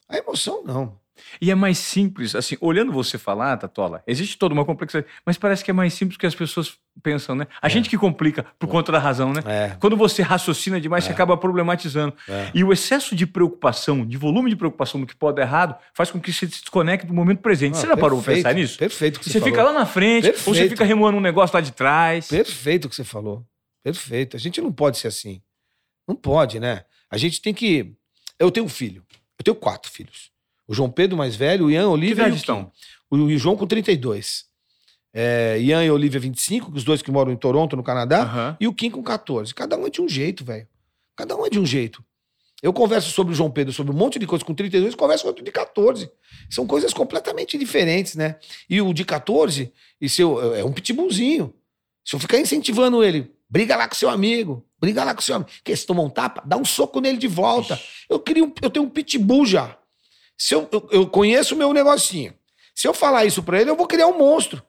A emoção, não. E é mais simples, assim, olhando você falar, Tatola, existe toda uma complexidade, mas parece que é mais simples que as pessoas pensam, né? A gente que complica por conta da razão, né? É. Quando você raciocina demais, você acaba problematizando. É. E o excesso de preocupação, de volume de preocupação do que pode dar errado, faz com que você se desconecte do momento presente. você já parou pra Perfeito, pensar nisso? Perfeito que Você, você, fica lá na frente, ou você Perfeito. fica remoando um negócio lá de trás. Perfeito o que você falou. Perfeito. A gente não pode ser assim. Não pode, né? A gente tem que. Eu tenho um filho. Eu tenho quatro filhos. O João Pedro mais velho, o Ian, Que Olivia e idade o. O, João com 32. É, Ian e Olivia 25, os dois que moram em Toronto, no Canadá. Aham. E o Kim com 14. Cada um é de um jeito, velho. Cada um é de um jeito. Eu converso sobre o João Pedro, sobre um monte de coisas com 32, converso com outro de 14. São coisas completamente diferentes, né? E o de 14, e seu, é um pitbullzinho. Se eu ficar incentivando ele, briga lá com seu amigo, briga lá com seu amigo. Que se tomar um tapa, dá um soco nele de volta. Eu, um- eu tenho um pitbull já. Se eu, eu, eu conheço o meu negocinho. Se eu falar isso pra ele, eu vou criar um monstro.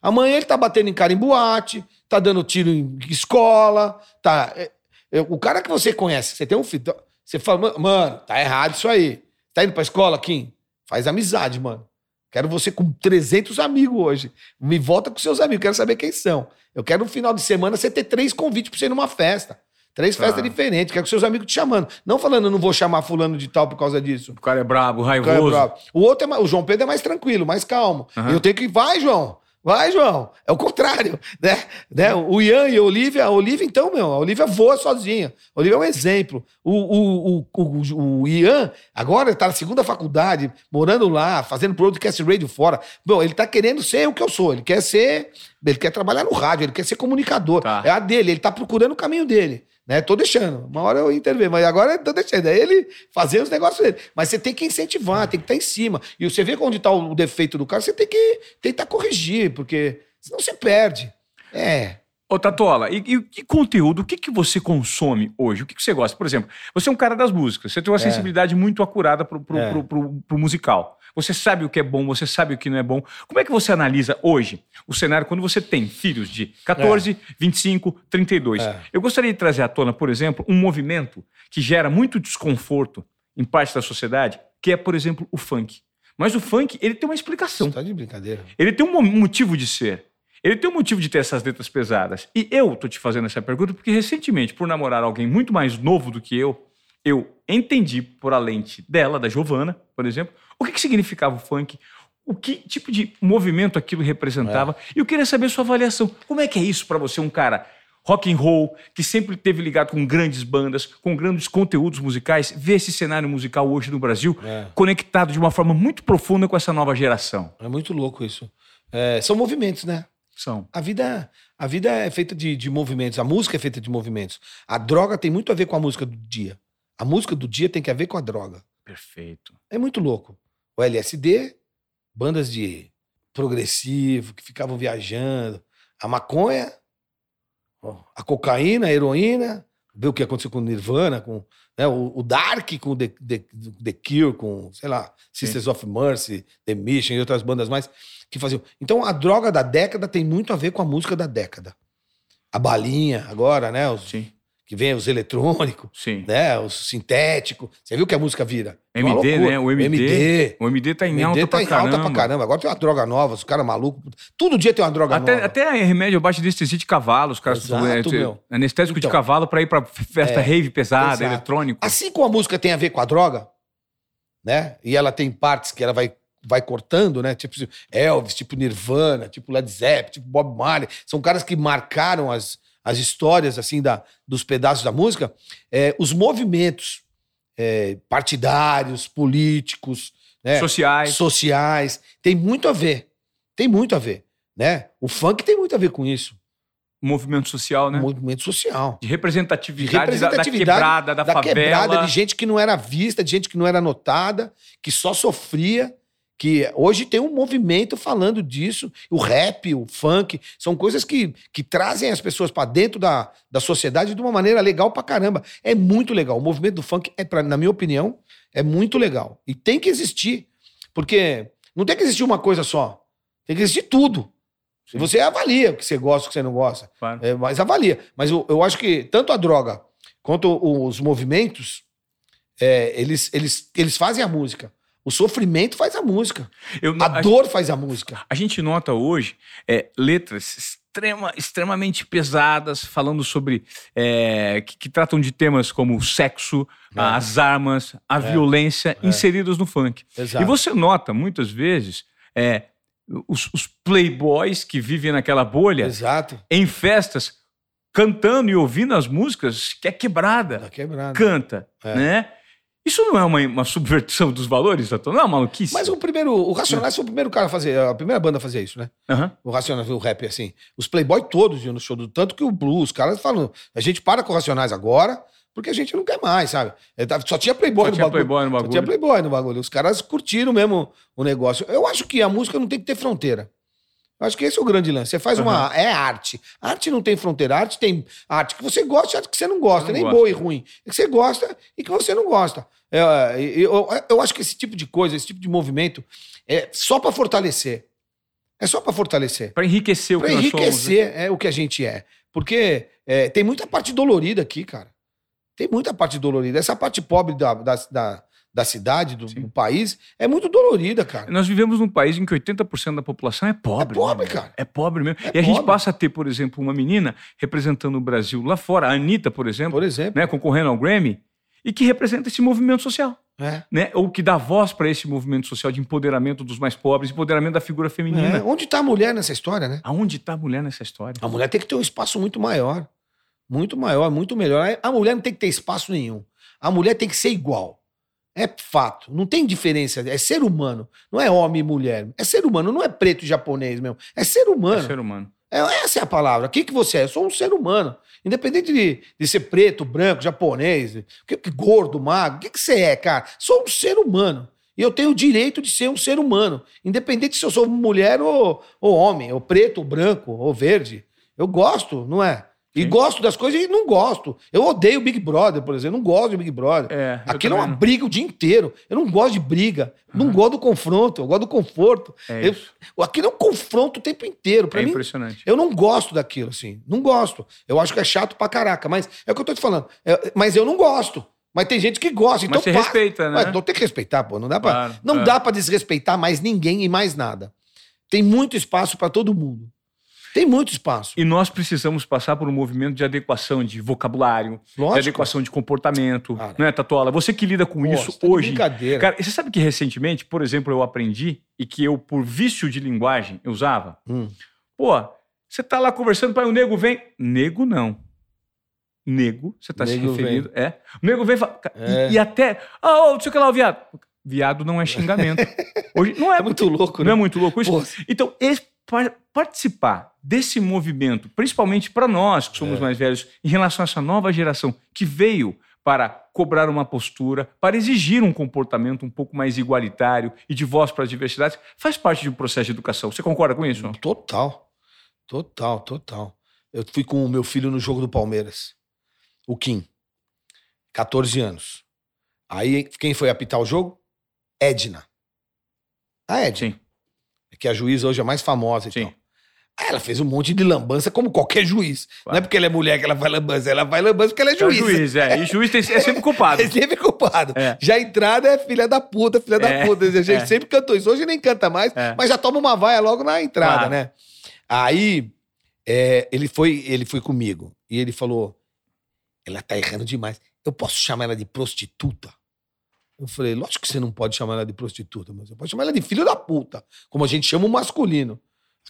Amanhã ele tá batendo em cara em boate, tá dando tiro em escola, tá. é, é, o cara que você conhece, você tem um filho, você fala, "Ma- mano, tá errado isso aí. Tá indo pra escola, Kim? Faz amizade, mano. Quero você com 300 amigos hoje. Me volta com seus amigos, quero saber quem são. Eu quero no final de semana você ter três convites pra você ir numa festa. Três Tá. festas diferentes, quero com seus amigos te chamando. Não falando, eu não vou chamar fulano de tal por causa disso. O cara é brabo, O cara é raivoso. bravo. O outro é mais, o João Pedro é mais tranquilo, mais calmo. Aham. Eu tenho que vai, João. Vai, João. É o contrário, né? né? O Ian e a Olivia, a Olivia então, meu, a Olivia voa sozinha. A Olivia é um exemplo. O, o, o, o, o Ian agora tá na segunda faculdade, morando lá, fazendo broadcast radio fora. Bom, ele tá querendo ser o que eu sou. Ele quer ser, ele quer trabalhar no rádio, ele quer ser comunicador. Tá. É a dele, ele tá procurando o caminho dele. Né? Tô deixando. Uma hora eu intervenho, mas agora tô deixando. É ele fazer os negócios dele. Mas você tem que incentivar, tem que estar em cima. E você vê onde tá o defeito do cara, você tem que tentar corrigir, porque senão você perde. É. Ô, Tatola, e, e que conteúdo, o que, que você consome hoje? O que, que você gosta? Por exemplo, você é um cara das músicas, você tem uma sensibilidade muito acurada pro, pro, É. pro, pro- pro musical. Você sabe o que é bom, você sabe o que não é bom. Como é que você analisa hoje o cenário quando você tem filhos de 14, 25, 32? É. Eu gostaria de trazer à tona, por exemplo, um movimento que gera muito desconforto em parte da sociedade, que é, por exemplo, o funk. Mas o funk, ele tem uma explicação. Você tá de brincadeira. Ele tem um mo- motivo de ser. Ele tem um motivo de ter essas letras pesadas. E eu tô te fazendo essa pergunta porque recentemente, por namorar alguém muito mais novo do que eu, eu entendi por a lente dela, da Giovana, por exemplo, o que, que significava o funk, o que tipo de movimento aquilo representava. E eu queria saber sua avaliação. Como é que é isso pra você, um cara rock and roll, que sempre teve ligado com grandes bandas, com grandes conteúdos musicais, ver esse cenário musical hoje no Brasil É. conectado de uma forma muito profunda com essa nova geração? É muito louco isso. É, são movimentos, né? São. A vida, a vida é feita de, de movimentos, a música é feita de movimentos. A droga tem muito a ver com a música do dia. A música do dia tem que a ver com a droga. Perfeito. É muito louco. o LSD, bandas de progressivo que ficavam viajando, a maconha, a cocaína, a heroína, ver o que aconteceu com o Nirvana, com né, o, o Dark, com The, The, The Cure, com, sei lá, Sisters of Mercy, The Mission e outras bandas mais que faziam. Então a droga da década tem muito a ver com a música da década. A balinha agora, né? Os, Sim, que vem os eletrônicos, sim. né? Os sintéticos. Você viu que a música vira? É MD, né? O MD. MD. O MD tá em MD alta tá pra em caramba. alta pra caramba. Agora tem uma droga nova, os caras malucos. Todo dia tem uma droga Até, nova. até remédio abaixo de anestesia de cavalo, os caras Exato, é, meu. anestésico de Então. cavalo pra ir pra festa É, rave pesada, exato. eletrônico. Assim como a música tem a ver com a droga, né? E ela tem partes que ela vai, vai cortando, né? Tipo Elvis, tipo Nirvana, tipo Led Zeppelin, tipo Bob Marley. São caras que marcaram as, as histórias, assim, da, dos pedaços da música. É, os movimentos é, partidários, políticos, né? Sociais. sociais, tem muito a ver. Tem muito a ver, né? O funk tem muito a ver com isso. movimento social, né? Movimento social. De De representatividade, da- representatividade da, quebrada, da, favela. quebrada, de gente que não era vista, de gente que não era notada, que só sofria. Que hoje tem um movimento falando disso. O rap, o funk, são coisas que, que trazem as pessoas para dentro da, da sociedade de uma maneira legal pra caramba. É muito legal. O movimento do funk, é pra, na minha opinião, é muito legal. E tem que existir. Porque não tem que existir uma coisa só. Tem que existir tudo. E você avalia o que você gosta, o que você não gosta. Claro. É, mas avalia. Mas eu, eu acho que tanto a droga quanto os movimentos, é, eles, eles, eles fazem a música. O sofrimento faz a música. Eu, A dor faz a música. A gente nota hoje é, letras extrema, extremamente pesadas, falando sobre. é, que, que tratam de temas como o sexo, É. as armas, a violência, inseridos no funk. Exato. E você nota, muitas vezes, é, os, os playboys que vivem naquela bolha, Exato. em festas, cantando e ouvindo as músicas que é quebrada. Tá quebrado. Canta, É. né? Isso não é uma, uma subversão dos valores, Doutor? Não é uma maluquice? Mas o primeiro, o Racionais foi o primeiro cara a fazer, a primeira banda a fazer isso, né? Aham. O Racionais, o rap, assim. Os Playboy todos iam no show do tanto que o Blues, os caras falam, a gente para com o Racionais agora, porque a gente não quer mais, sabe? Tá- Só tinha Playboy Só no tinha bagulho. Playboy no Só bagulho. tinha Playboy no bagulho. Os caras curtiram mesmo o negócio. Eu acho que a música não tem que ter fronteira. Acho que esse é o grande lance. Você faz uma. É arte. Arte não tem fronteira. Arte tem arte que você gosta e arte que você não gosta. Não nem boa e ruim. É que você gosta e que você não gosta. É, eu, eu, eu acho que esse tipo de coisa, esse tipo de movimento, é só pra fortalecer. É só pra fortalecer. Para enriquecer o Pra que nós somos. né? enriquecer é o que a gente é. Porque é, tem muita parte dolorida aqui, cara. Tem muita parte dolorida. Essa parte pobre da, da, da, da cidade, do, do país, é muito dolorida, cara. Nós vivemos num país em que 80% da população é pobre. É pobre, né, cara. É pobre mesmo. É e a gente pobre. passa a ter, por exemplo, uma menina representando o Brasil lá fora, a Anitta, por exemplo, Por exemplo. né, concorrendo ao Grammy, e que representa esse movimento social. É. Né? Ou que dá voz para esse movimento social de empoderamento dos mais pobres, empoderamento da figura feminina. É. Onde tá a mulher nessa história, né? Aonde está a mulher nessa história? A mulher tem que ter um espaço muito maior. Muito maior, muito melhor. A mulher não tem que ter espaço nenhum. A mulher tem que ser igual. É fato. Não tem diferença. É ser humano. Não é homem e mulher. É ser humano. Não é preto e japonês mesmo. É ser É humano. ser humano. É, essa é a palavra. O que, que você é? Eu sou um ser humano. Independente de, de ser preto, branco, japonês, que, que gordo, magro, o que, que você é, cara? Sou um ser humano. E eu tenho o direito de ser um ser humano. Independente se eu sou mulher ou, ou homem, ou preto, ou branco, ou verde. Eu gosto, não é? E Sim. gosto das coisas e não gosto. Eu odeio Big Brother, por exemplo. Eu não gosto de Big Brother. É, Aquilo é uma não. briga o dia inteiro. Eu não gosto de briga. Não gosto do confronto. Eu gosto do conforto. É Eu- aquilo é um confronto o tempo inteiro. Pra É mim, impressionante. eu não gosto daquilo, assim. Não gosto. Eu acho que é chato pra caraca. Mas é o que eu tô te falando. É, mas eu não gosto. Mas tem gente que gosta. Então Mas você respeita, né? Mas não tem que respeitar, pô. Não dá pra, Claro, não é. dá pra desrespeitar mais ninguém e mais nada. Tem muito espaço pra todo mundo. Tem muito espaço. E nós precisamos passar por um movimento de adequação de vocabulário, de Lógico. adequação de comportamento. Cara. Não é, Tatola? Você que lida com Pô, isso tá de hoje. brincadeira. Cara, você sabe que recentemente, por exemplo, eu aprendi e que eu, por vício de linguagem, eu usava? Hum. Pô, você tá lá conversando, pai, o nego vem. Nego não. Nego, você tá se Nego referindo. É. O nego vem e fala. É. E, e até. Ah, ô, não sei o que lá, o viado. Viado não é xingamento. Hoje, não é, É muito louco, não né? é muito louco isso? Pô, Então, esse- participar desse movimento, principalmente para nós que somos É. mais velhos, em relação a essa nova geração que veio para cobrar uma postura, para exigir um comportamento um pouco mais igualitário e de voz para as diversidades, faz parte de um processo de educação. Você concorda com isso? Total. Total, total. Eu fui com o meu filho no jogo do Palmeiras, o Kim, 14 anos. Aí, quem foi apitar o jogo? Edna. A Edna. Sim. Que é a juíza hoje é mais famosa e Sim. tal. Aí ela fez um monte de lambança, como qualquer juiz. Não é porque ela é mulher que ela vai lambança, ela vai lambança porque ela é É o juiz. juiz, é. E juiz tem- é sempre culpado. É sempre culpado. É. Já a entrada é filha da puta, filha da É, puta. A gente é. sempre cantou isso. Hoje nem canta mais, É. mas já toma uma vaia logo na entrada, Claro. né? Aí é, ele, foi, ele foi comigo e ele falou: ela tá errando demais. Eu posso chamar ela de prostituta? Eu falei, lógico que você não pode chamar ela de prostituta, mas você pode chamar ela de filho da puta, como a gente chama o masculino.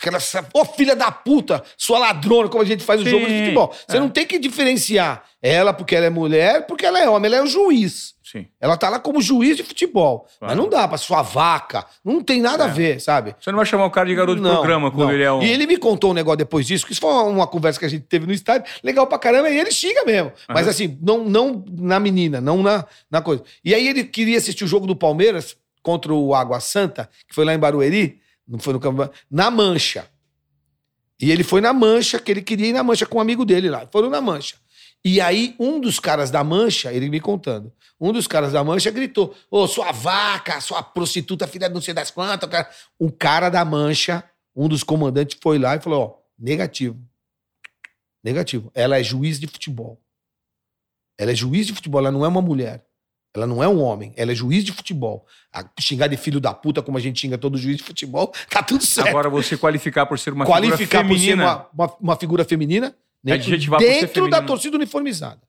Aquela, ô filha da puta, sua ladrona, como a gente faz no jogo de futebol. Você é. não tem que diferenciar ela porque ela é mulher, porque ela é homem, ela é o juiz. Sim. Ela tá lá como juiz de futebol. Claro. Mas não dá pra sua vaca. Não tem nada É. a ver, sabe? Você não vai chamar o cara de garoto de Não, programa quando não. ele é um. E ele me contou um negócio depois disso, que isso foi uma, uma conversa que a gente teve no estádio, legal pra caramba, e ele xinga mesmo. Mas Aham. assim, não, não na menina, não na, na coisa. E aí ele queria assistir o jogo do Palmeiras contra o Água Santa, que foi lá em Barueri, não foi no campo, na Mancha. E ele foi na Mancha, que ele queria ir na Mancha com um amigo dele lá. Foram na Mancha. E aí, um dos caras da Mancha, ele me contando, um dos caras da Mancha gritou: Ô, sua vaca, sua prostituta, filha de não sei das quantas. Cara. Um cara da Mancha, um dos comandantes, foi lá e falou: Ó, negativo. Negativo. Ela é juiz de futebol. Ela é juiz de futebol, ela não é uma mulher. Ela não é um homem, ela é juiz de futebol. A xingar de filho da puta, como a gente xinga todo juiz de futebol, tá tudo certo. Agora você qualificar por ser uma Qualificar figura por ser feminina. uma, uma, uma figura feminina dentro, ser dentro da feminina. torcida uniformizada.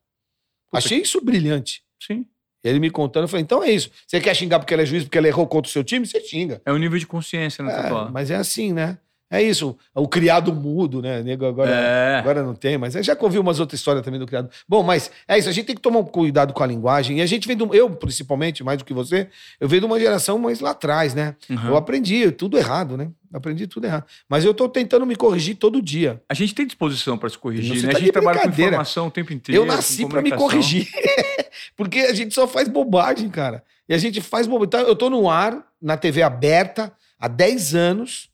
Puta Achei isso brilhante. Sim. Ele me contando, eu falei, então é isso. Você quer xingar porque ela é juiz, porque ela errou contra o seu time? Você xinga. É um nível de consciência, né, É, mas é assim, né? É isso. O criado mudo, né? Nego agora, É. agora não tem, mas já ouvi umas outras histórias também do criado. Bom, mas é isso. A gente tem que tomar um cuidado com a linguagem. E a gente vem do. Eu, principalmente, mais do que você, eu venho de uma geração mais lá atrás, né? Uhum. Eu aprendi tudo errado, né? Aprendi tudo errado. Mas eu tô tentando me corrigir todo dia. A gente tem disposição para se corrigir, né? tá A gente trabalha com informação o tempo inteiro. Eu nasci pra me corrigir. Porque a gente só faz bobagem, cara. E a gente faz bobagem. Então, eu tô no ar, na TV aberta, há 10 anos.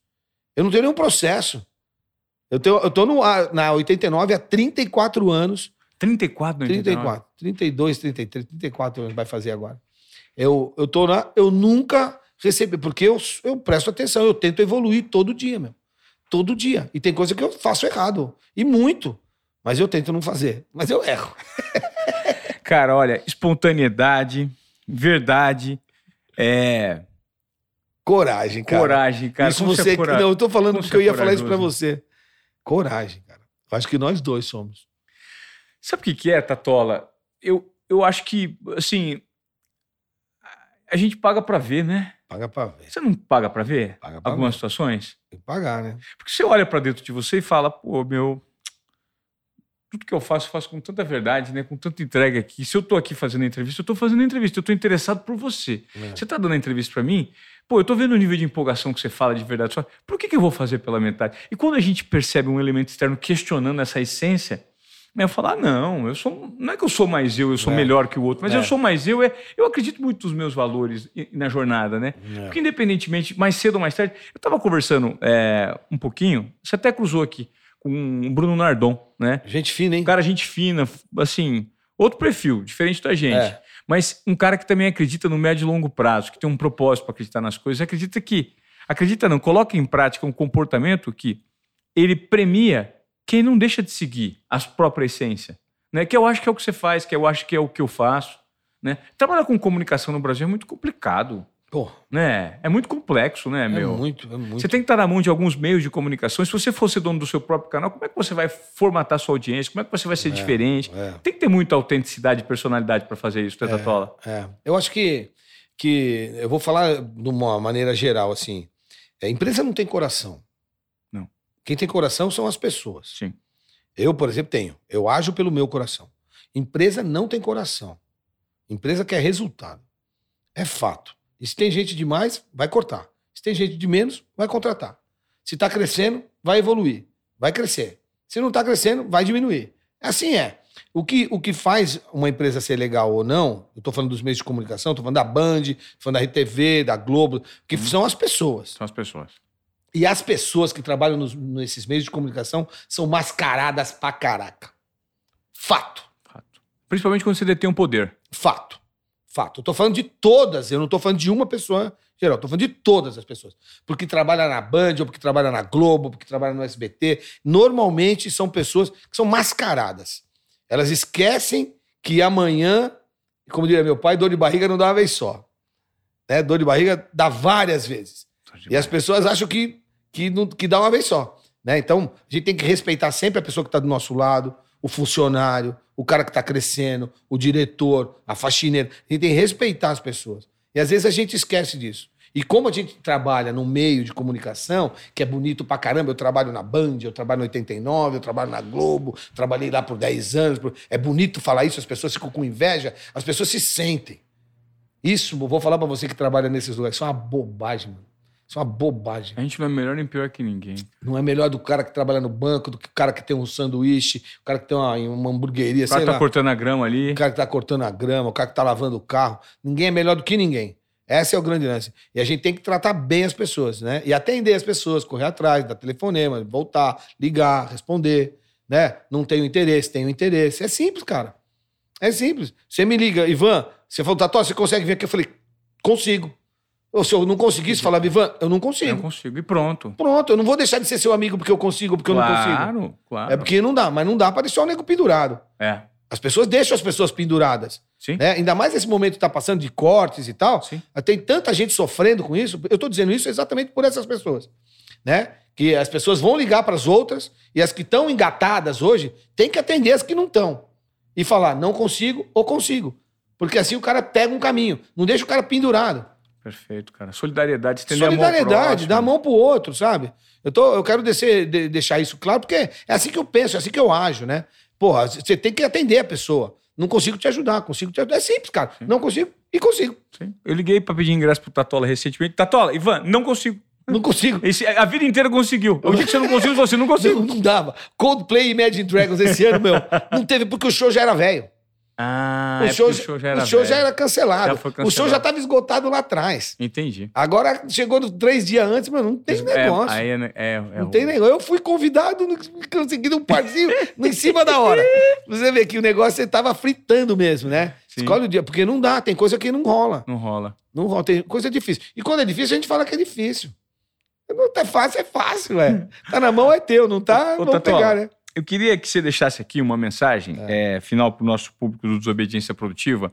Eu não tenho nenhum processo. Eu, tenho, eu tô no na 89 há 34 anos. 34, não 34, 32, 33, 34 anos vai fazer agora. Eu, eu tô na. Eu nunca recebi, porque eu, eu presto atenção, eu tento evoluir todo dia, meu. Todo dia. E tem coisa que eu faço errado. E muito. Mas eu tento não fazer. Mas eu erro. Cara, olha, espontaneidade, verdade, é, Coragem, cara. coragem, cara. isso Como você. é cora- Não, eu tô falando como porque eu é ia falar isso pra corajoso. você. Coragem, cara. Eu acho que nós dois somos. Sabe o que, que é, Tatola? Eu, eu acho que, assim, a gente paga pra ver, né? Paga pra ver. Você não paga pra ver Paga pra algumas ver. situações? Tem que pagar, né? Porque você olha pra dentro de você e fala, pô, meu, tudo que eu faço, eu faço com tanta verdade, né? Com tanta entrega aqui. Se eu tô aqui fazendo a entrevista, eu tô fazendo a entrevista, eu tô interessado por você. É. Você tá dando a entrevista pra mim? Pô, eu tô vendo o nível de empolgação que você fala de verdade. Só, por que, que eu vou fazer pela metade? E quando a gente percebe um elemento externo questionando essa essência, né, eu falo, ah, não, eu sou. Não é que eu sou mais eu, eu sou É. melhor que o outro, mas É. eu sou mais eu, é, eu acredito muito nos meus valores na jornada, né? É. Porque independentemente, mais cedo ou mais tarde, eu estava conversando é, um pouquinho, você até cruzou aqui com o Bruno Nardon, né? Gente fina, hein? Um cara gente fina, assim, outro perfil, diferente da gente. É. Mas um cara que também acredita no médio e longo prazo, que tem um propósito para acreditar nas coisas, acredita que, acredita não, coloca em prática um comportamento que ele premia quem não deixa de seguir a própria essência, né? Que eu acho que é o que você faz, que eu acho que é o que eu faço, né? Trabalhar com comunicação no Brasil é muito complicado, Pô, né? É muito complexo, né, é meu? muito, é muito. Você tem que estar na mão de alguns meios de comunicação. Se você fosse dono do seu próprio canal, como é que você vai formatar sua audiência? Como é que você vai ser diferente? é. Tem que ter muita autenticidade e personalidade para fazer isso, Teta Tola. É. Eu acho que, que. Eu vou falar de uma maneira geral, assim. A empresa não tem coração. Não. Quem tem coração são as pessoas. Sim. Eu, por exemplo, tenho. Eu ajo pelo meu coração. Empresa não tem coração. Empresa quer resultado. É fato. E se tem gente demais, vai cortar. Se tem gente de menos, vai contratar. Se está crescendo, vai evoluir. Vai crescer. Se não está crescendo, vai diminuir. Assim é. O que, o que faz uma empresa ser legal ou não, eu tô falando dos meios de comunicação, tô falando da Band, tô falando da RTV, da Globo, que são as pessoas. São as pessoas. E as pessoas que trabalham nos- nesses meios de comunicação são mascaradas pra caraca. Fato. Fato. Principalmente quando você detém um poder. Fato. Fato. Eu tô falando de todas, eu não tô falando de uma pessoa geral, eu tô falando de todas as pessoas. Porque trabalha na Band, ou porque trabalha na Globo, ou porque trabalha no SBT. Normalmente são pessoas que são mascaradas. Elas esquecem que amanhã, como diria meu pai, dor de barriga não dá uma vez só. Né? Dor de barriga dá várias vezes. E as pessoas acham que, que, não, que dá uma vez só. Né? Então, a gente tem que respeitar sempre a pessoa que está do nosso lado, o funcionário, o cara que está crescendo, o diretor, a faxineira. A gente tem que respeitar as pessoas. E às vezes a gente esquece disso. E como a gente trabalha num meio de comunicação, que é bonito pra caramba, eu trabalho na Band, eu trabalho no 89, eu trabalho na Globo, trabalhei lá por 10 anos. É bonito falar isso, as pessoas ficam com inveja, as pessoas se sentem. Isso, vou falar pra você que trabalha nesses lugares, isso é uma bobagem, mano. Isso é uma bobagem. A gente não é melhor nem pior que ninguém. Não é melhor do cara que trabalha no banco, do que o cara que tem um sanduíche, o cara que tem uma, uma hamburgueria, O cara sei tá lá. cortando a grama ali. O cara que tá cortando a grama, o cara que tá lavando o carro. Ninguém é melhor do que ninguém. Essa é o grande lance. E a gente tem que tratar bem as pessoas, né? E atender as pessoas, correr atrás, dar telefonema, voltar, ligar, responder, né? Não tenho interesse, tenho interesse. É simples, cara. É simples. Você me liga, Ivan, você falou, Tató, você consegue vir aqui? Eu falei, consigo. Ou se eu não conseguisse falar, Ivan, eu não Eu consigo. não consigo. E pronto. Pronto, eu não vou deixar de ser seu amigo porque eu consigo ou porque eu não consigo. Claro, claro. É porque não dá, mas não dá pra deixar o nego pendurado. É. As pessoas deixam as pessoas penduradas. Sim. Né? Ainda mais nesse momento que está passando de cortes e tal. Sim. Tem tanta gente sofrendo com isso. Eu estou dizendo isso exatamente por essas pessoas. Né? Que as pessoas vão ligar para as outras e as que estão engatadas hoje têm que atender as que não estão. E falar, não consigo ou consigo. Porque assim o cara pega um caminho. Não deixa o cara pendurado. Perfeito, cara. Solidariedade, estender a mão Solidariedade, próximo. dá a mão pro outro, sabe? Eu, tô, eu quero descer- de- deixar isso claro, porque é assim que eu penso, é assim que eu ajo, né? Porra, você tem que atender a pessoa. Não consigo te ajudar, consigo te ajudar. É simples, cara. Não consigo e consigo. Sim. Eu liguei pra pedir ingresso pro Tatola recentemente. Tatola, Ivan, não consigo. Não consigo. Esse- a vida inteira conseguiu. O dia que você não conseguiu, você não Não, conseguiu. não dava. Coldplay e Imagine Dragons esse ano, meu, não teve porque o show já era velho. Ah, o, é show, o show já era o show já era cancelado. Já foi O show cancelado. já estava esgotado lá atrás. Entendi. Agora chegou três dias antes, mas não tem negócio. É, aí é, é, é Não tem negócio. Eu fui convidado, não consegui um parzinho em cima da hora. Você vê que o negócio você tava fritando mesmo, né? Sim. Escolhe o dia, porque não dá, tem coisa que não rola. Não rola. Não rola, tem coisa difícil. E quando é difícil, a gente fala que é difícil. Não tá fácil, é fácil, ué. Tá na mão, é teu, não tá? Ô, Vamos pegar, né? Eu queria que você deixasse aqui uma mensagem é, final para o nosso público do Desobediência Produtiva,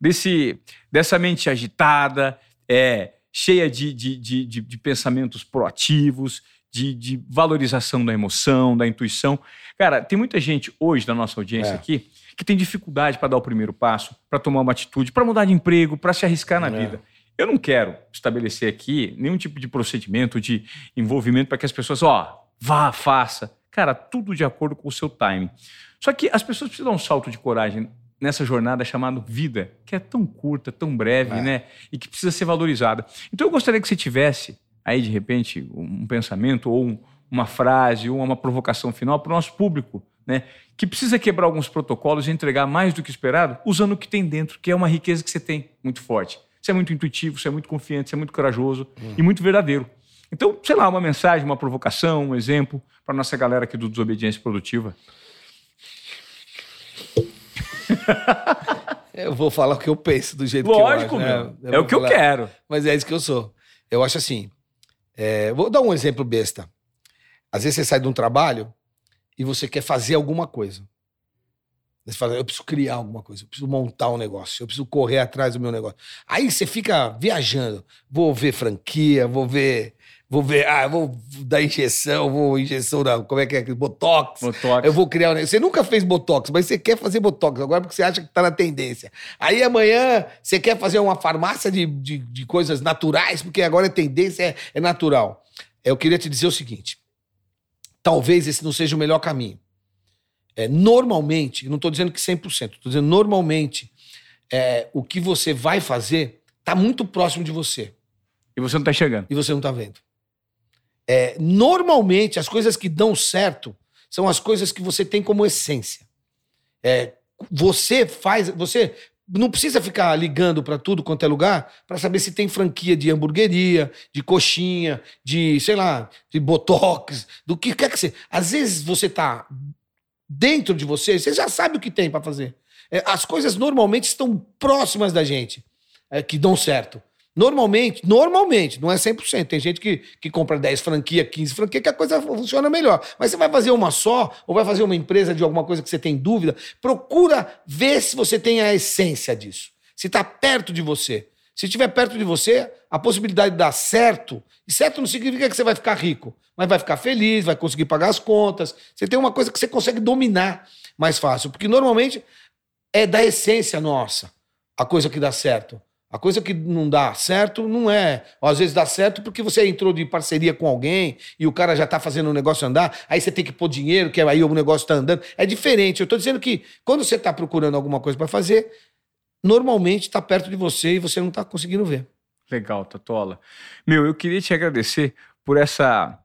desse, dessa mente agitada, é, cheia de, de, de, de- de pensamentos proativos, de, de valorização da emoção, da intuição. Cara, tem muita gente hoje na nossa audiência É. aqui que tem dificuldade para dar o primeiro passo, para tomar uma atitude, para mudar de emprego, para se arriscar na É. vida. Eu não quero estabelecer aqui nenhum tipo de procedimento, de envolvimento para que as pessoas, ó, vá, faça. Cara, tudo de acordo com o seu timing. Só que as pessoas precisam dar um salto de coragem nessa jornada chamada vida, que é tão curta, tão breve, É. né? E que precisa ser valorizada. Então eu gostaria que você tivesse aí, de repente, um pensamento ou um- uma frase ou uma provocação final para o nosso público, né? Que precisa quebrar alguns protocolos e entregar mais do que esperado, usando o que tem dentro, que é uma riqueza que você tem muito forte. Você é muito intuitivo, você é muito confiante, você é muito corajoso e muito verdadeiro. Então, sei lá, uma mensagem, uma provocação, um exemplo para nossa galera aqui do Desobediência Produtiva. Eu vou falar o que eu penso do jeito Lógico, que eu acho. meu. né? é o que eu falar- quero. Mas é isso que eu sou. Eu acho assim. é, vou dar um exemplo besta. Às vezes você sai de um trabalho e você quer fazer alguma coisa. Você fala, eu preciso criar alguma coisa, eu preciso montar um negócio, eu preciso correr atrás do meu negócio. Aí você fica viajando. Vou ver franquia, vou ver. Vou ver, ah, vou dar injeção, vou injeção da. Como é que é? Botox. Botox. Eu vou criar. Você nunca fez botox, mas você quer fazer botox agora porque você acha que tá na tendência. Aí amanhã você quer fazer uma farmácia de, de, de coisas naturais, porque agora é tendência, é, é natural. Eu queria te dizer o seguinte: talvez esse não seja o melhor caminho. É, normalmente, não estou dizendo que 100%, estou dizendo normalmente, é, o que você vai fazer está muito próximo de você E você não está chegando. e você não está vendo. É, normalmente, as coisas que dão certo são as coisas que você tem como essência. É, você faz, você não precisa ficar ligando para tudo quanto é lugar para saber se tem franquia de hamburgueria, de coxinha, de, sei lá, de botox, do que quer que seja. Às vezes você tá dentro de você, você já sabe o que tem para fazer. É, as coisas normalmente estão próximas da gente, é, que dão certo. Normalmente, normalmente, não é 100%. Tem gente que, que compra 10 franquia, 15 franquia, que a coisa funciona melhor. Mas você vai fazer uma só, ou vai fazer uma empresa de alguma coisa que você tem dúvida, procura ver se você tem a essência disso. Se está perto de você. Se estiver perto de você, a possibilidade de dar certo, e certo não significa que você vai ficar rico, mas vai ficar feliz, vai conseguir pagar as contas. Você tem uma coisa que você consegue dominar mais fácil. Porque normalmente é da essência nossa a coisa que dá certo. A coisa que não dá certo não é. Às vezes dá certo porque você entrou de parceria com alguém e o cara já está fazendo o negócio andar, aí você tem que pôr dinheiro, que aí o negócio está andando. É diferente. Eu estou dizendo que quando você está procurando alguma coisa para fazer, normalmente está perto de você e você não está conseguindo ver. Legal, Tatola. Meu, eu queria te agradecer por essa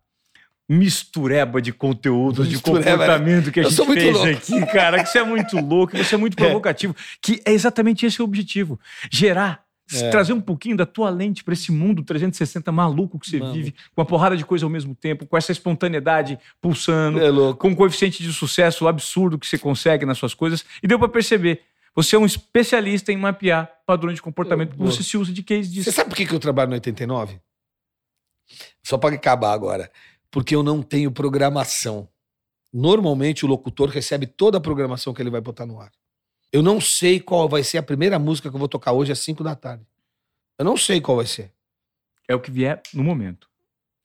mistureba de conteúdos, mistureba, de né? comportamento que a gente fez louco. aqui, cara, que você é muito louco, que você é muito é. provocativo, é. que é exatamente esse o objetivo, gerar é. trazer um pouquinho da tua lente para esse mundo 360 maluco que você Mano. vive, com uma porrada de coisa ao mesmo tempo, com essa espontaneidade pulsando, é com um coeficiente de sucesso absurdo que você consegue nas suas coisas. E deu para perceber. Você é um especialista em mapear padrões de comportamento, porque você se usa de case disso. Você sabe por que eu trabalho no 89? Só para acabar agora. Porque eu não tenho programação. Normalmente o locutor recebe toda a programação que ele vai botar no ar. Eu não sei qual vai ser a primeira música que eu vou tocar hoje às 5 da tarde. Eu não sei qual vai ser. É o que vier no momento.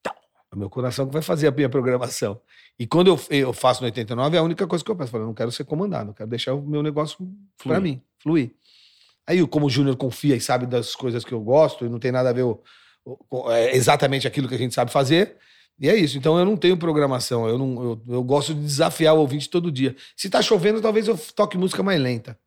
É o meu coração que vai fazer a minha programação. E quando eu, eu faço no 89, é a única coisa que eu peço. Eu falo, eu não quero ser comandado, eu quero deixar o meu negócio para mim, fluir. Aí, como o Júnior confia e sabe das coisas que eu gosto, e não tem nada a ver o, o, é exatamente aquilo que a gente sabe fazer, e é isso. Então eu não tenho programação. Eu, não, eu, eu gosto de desafiar o ouvinte todo dia. Se tá chovendo, talvez eu toque música mais lenta.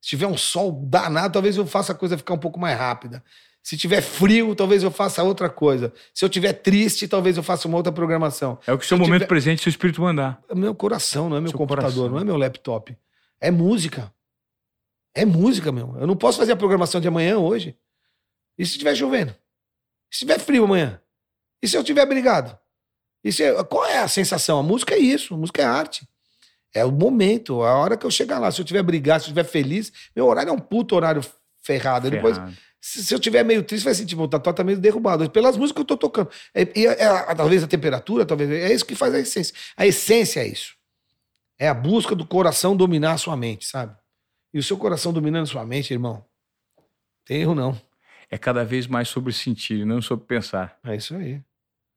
Se tiver um sol danado, talvez eu faça a coisa ficar um pouco mais rápida. Se tiver frio, talvez eu faça outra coisa. Se eu tiver triste, talvez eu faça uma outra programação. É o que o seu momento tiver... presente, seu espírito mandar. É meu coração, não é meu seu computador, coração. não é meu laptop. É música. É música, meu. Eu não posso fazer a programação de amanhã hoje. E se estiver chovendo? E se tiver frio amanhã? E se eu tiver brigado? Isso é, qual é a sensação? A música é isso, a música é arte. É o momento, a hora que eu chegar lá. Se eu tiver brigado, se eu estiver feliz, meu horário é um puto horário ferrado. ferrado. Depois, se, se, eu tiver meio triste, vai sentir, tipo, o tatuado tá meio derrubado. Pelas músicas que eu tô tocando. É, e é, é, talvez a temperatura, talvez. É isso que faz a essência. A essência é isso. É a busca do coração dominar a sua mente, sabe? E o seu coração dominando a sua mente, irmão, tem erro não. É cada vez mais sobre sentir, não sobre pensar. É isso aí.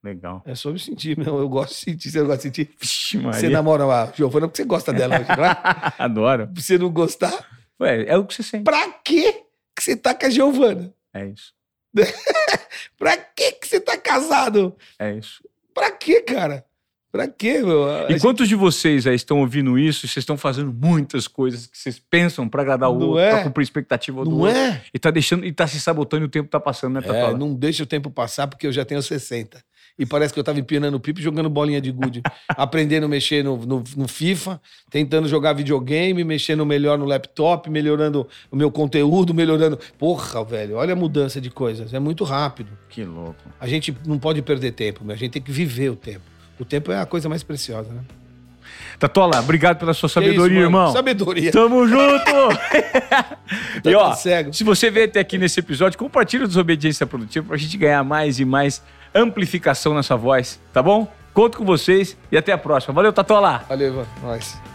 Legal. É sobre sentir, meu. Eu gosto de sentir. Você não gosta de sentir? Vixe. Você namora a Giovana porque você gosta dela hoje, não é? Adoro. Pra você não gostar? Ué, é o que você sente. Pra quê que você tá com a Giovana? É isso. pra quê que você tá casado? É isso. Pra quê, cara? Pra quê, meu? A e gente... quantos de vocês aí estão ouvindo isso e vocês estão fazendo muitas coisas que vocês pensam pra agradar o não outro, é? pra cumprir expectativa do não outro? é? E tá deixando, e tá se sabotando e o tempo tá passando, né, Tatola? É, não deixa o tempo passar porque eu já tenho 60 e parece que eu tava empinando pipa e jogando bolinha de gude. aprendendo a mexer no, no, no, FIFA, tentando jogar videogame, mexendo melhor no laptop, melhorando o meu conteúdo, melhorando. Porra, velho, olha a mudança de coisas. É muito rápido. Que louco. A gente não pode perder tempo, a gente tem que viver o tempo. O tempo é a coisa mais preciosa, né? Tatola, obrigado pela sua sabedoria, isso, irmão. Sabedoria. Tamo junto! e ó, cego. se você veio até aqui nesse episódio, compartilha a Desobediência Produtiva pra gente ganhar mais e mais amplificação nessa voz, tá bom? Conto com vocês e até a próxima. Valeu, Tatola! Valeu, Ivan. Nós.